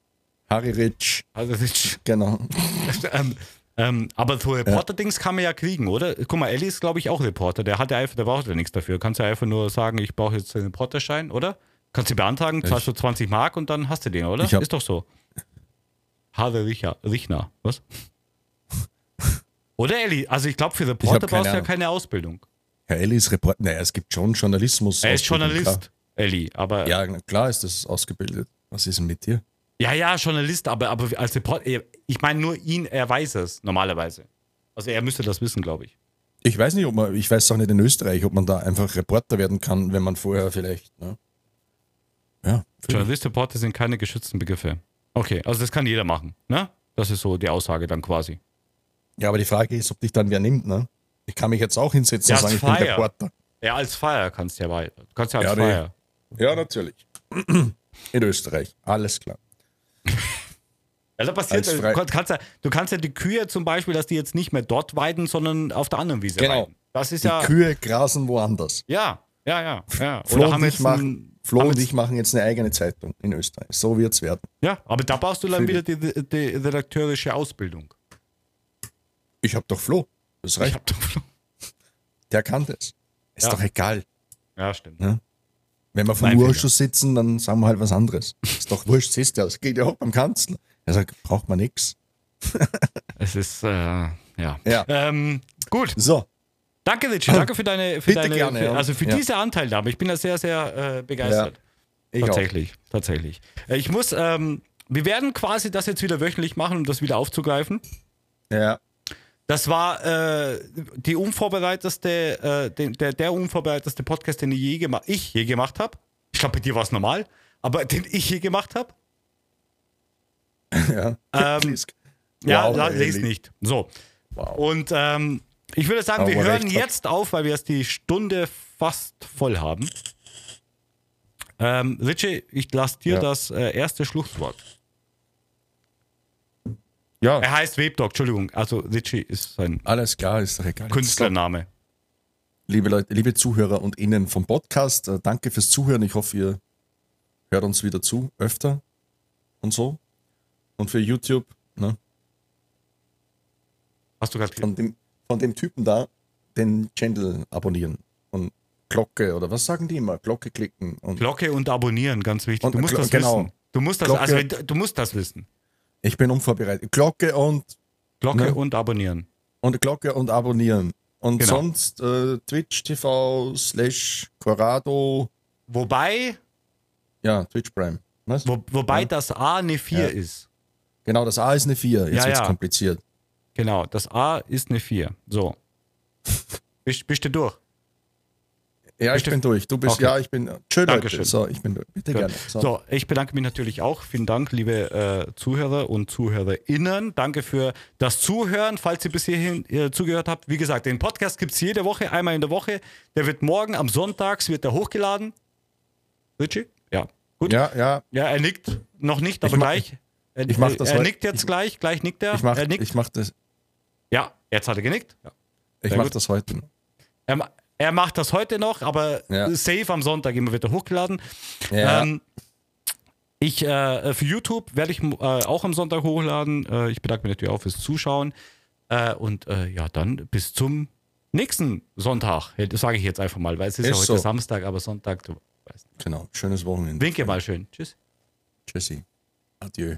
Harry Rich, Harry Rich. genau. <laughs> ähm, ähm, aber so Reporter-Dings kann man ja kriegen, oder? Guck mal, Ellie ist, glaube ich, auch Reporter. Der hat ja einfach, der braucht ja nichts dafür. Kannst ja einfach nur sagen, ich brauche jetzt einen Reporterschein, oder? Kannst du beantragen, zahlst du 20 Mark und dann hast du den, oder? Hab- Ist doch so. Richer, Richner, was? Oder Elli? Also ich glaube, für Reporter brauchst du ja keine Ausbildung. Herr Elli ist Reporter. Naja, es gibt schon Journalismus. Er ist Journalist, Elli, aber Klar. Ja, klar ist das ausgebildet. Was ist denn mit dir? Ja, ja, Journalist, aber, aber als Reporter, ich meine nur ihn, er weiß es normalerweise. Also er müsste das wissen, glaube ich. Ich weiß nicht, ob man, ich weiß auch nicht in Österreich, ob man da einfach Reporter werden kann, wenn man vorher vielleicht. Ne? Ja. Journalist, Reporter sind keine geschützten Begriffe. Okay, also das kann jeder machen, ne? Das ist so die Aussage dann quasi. Ja, aber die Frage ist, ob dich dann wer nimmt, ne? Ich kann mich jetzt auch hinsetzen Ja, und sagen, ich bin Flyer. Reporter. Ja, als Feier kannst du ja weiter. Du kannst ja als Ja, Feier. Ja, natürlich. In Österreich, alles klar. Da <laughs> passiert, Als du kannst, ja, du kannst ja die Kühe zum Beispiel, dass die jetzt nicht mehr dort weiden, sondern auf der anderen Wiese Genau. weiden. Das ist Die ja. Kühe grasen woanders. Ja, ja, ja. ja. Flo haben und, ich machen, Flo haben und jetzt- ich machen jetzt eine eigene Zeitung in Österreich. So wird's werden. Ja, aber da brauchst du dann wieder die, die, die redakteurische Ausbildung. Ich hab doch Flo. Das Ich reicht. hab doch- Der kann das. Ist Ja. doch egal. Ja, stimmt. Ja. Wenn wir vom. Urausschuss sitzen, dann sagen wir halt was anderes. Ist doch wurscht, siehst du, das geht ja auch beim Kanzler. Er sagt, braucht man nix. <laughs> Es ist, äh, ja. Ja. Ähm, gut. So, Danke, Richie. Danke für deine, für Bitte deine, gerne, für, ja. also für Ja. diese Anteilnahme. Ich bin da sehr, sehr äh, begeistert. ich auch. tatsächlich, tatsächlich. Äh, Ich muss, ähm, wir werden quasi das jetzt wieder wöchentlich machen, um das wieder aufzugreifen. Ja. Das war äh, die unvorbereitetste, äh, den, der, der unvorbereitetste Podcast, den ich je, gema ich je gemacht habe. Ich glaube, bei dir war es normal, aber <laughs> den ich je gemacht habe. ja. Ähm. Ja, Wow, la- lest nicht. So. Wow. Und ähm, ich würde sagen, wir Aber hören recht hat- jetzt auf, weil wir jetzt die Stunde fast voll haben. Ähm, Richie, ich lasse dir Ja. das äh, erste Schlusswort. Ja, Er heißt Webdog, Entschuldigung. Also Richie ist sein alles klar, ist doch egal. Künstlername. Liebe Leute, liebe Zuhörer und Innen vom Podcast, äh, danke fürs Zuhören. Ich hoffe, ihr hört uns wieder zu, öfter und so. Und für YouTube, ne, Hast du gerade von dem, von dem Typen da, den Channel abonnieren und Glocke oder was sagen die immer? Glocke klicken und Glocke und abonnieren, ganz wichtig. Und du musst das genau. wissen. Du musst das, Glocke- also wenn, du musst das wissen. Ich bin unvorbereitet. Glocke und Glocke Ne? und abonnieren. und Glocke und abonnieren. Und Genau. sonst äh, Twitch TV slash Corrado, Wobei, ja, Twitch Prime. Was? wo, wobei Ja. das A eine 4 Ja. ist. Genau, das A ist eine 4. Jetzt Ja, wird's ja. kompliziert. Genau, das A ist eine 4. So. <laughs> Bist, bist du durch? Ja, ich bin durch. Du bist, Okay. ja, ich bin. Schön, Dankeschön. Leute. So, ich bin durch. Bitte gerne. So. So, ich bedanke mich natürlich auch. Vielen Dank, liebe äh, Zuhörer und ZuhörerInnen. Danke für das Zuhören, falls ihr bis hierhin äh, zugehört habt. Wie gesagt, den Podcast gibt es jede Woche, einmal in der Woche. Der wird morgen am Sonntags wird der hochgeladen. Richie? Ja. Gut. Ja, Ja, ja, er nickt noch nicht, aber Ich gleich. Er, ich mach das er heute- nickt jetzt ich- gleich, gleich nickt er. ich mach, er nickt. ich mach das, ja, jetzt hat er genickt. Ja. ich Sehr mach gut. das heute noch. Er, ma- macht das heute noch, aber Ja. safe am Sonntag immer wieder hochgeladen. Ja. Ähm, ich äh, für YouTube werde ich äh, auch am Sonntag hochladen. Äh, ich bedanke mich natürlich auch fürs Zuschauen. Äh, und äh, ja, dann bis zum nächsten Sonntag. Das sage ich jetzt einfach mal, weil es ist, ja Ist heute so. Samstag, aber Sonntag, du weißt. Genau. Schönes Wochenende. Winke mal schön. Tschüss. Tschüssi. Adieu.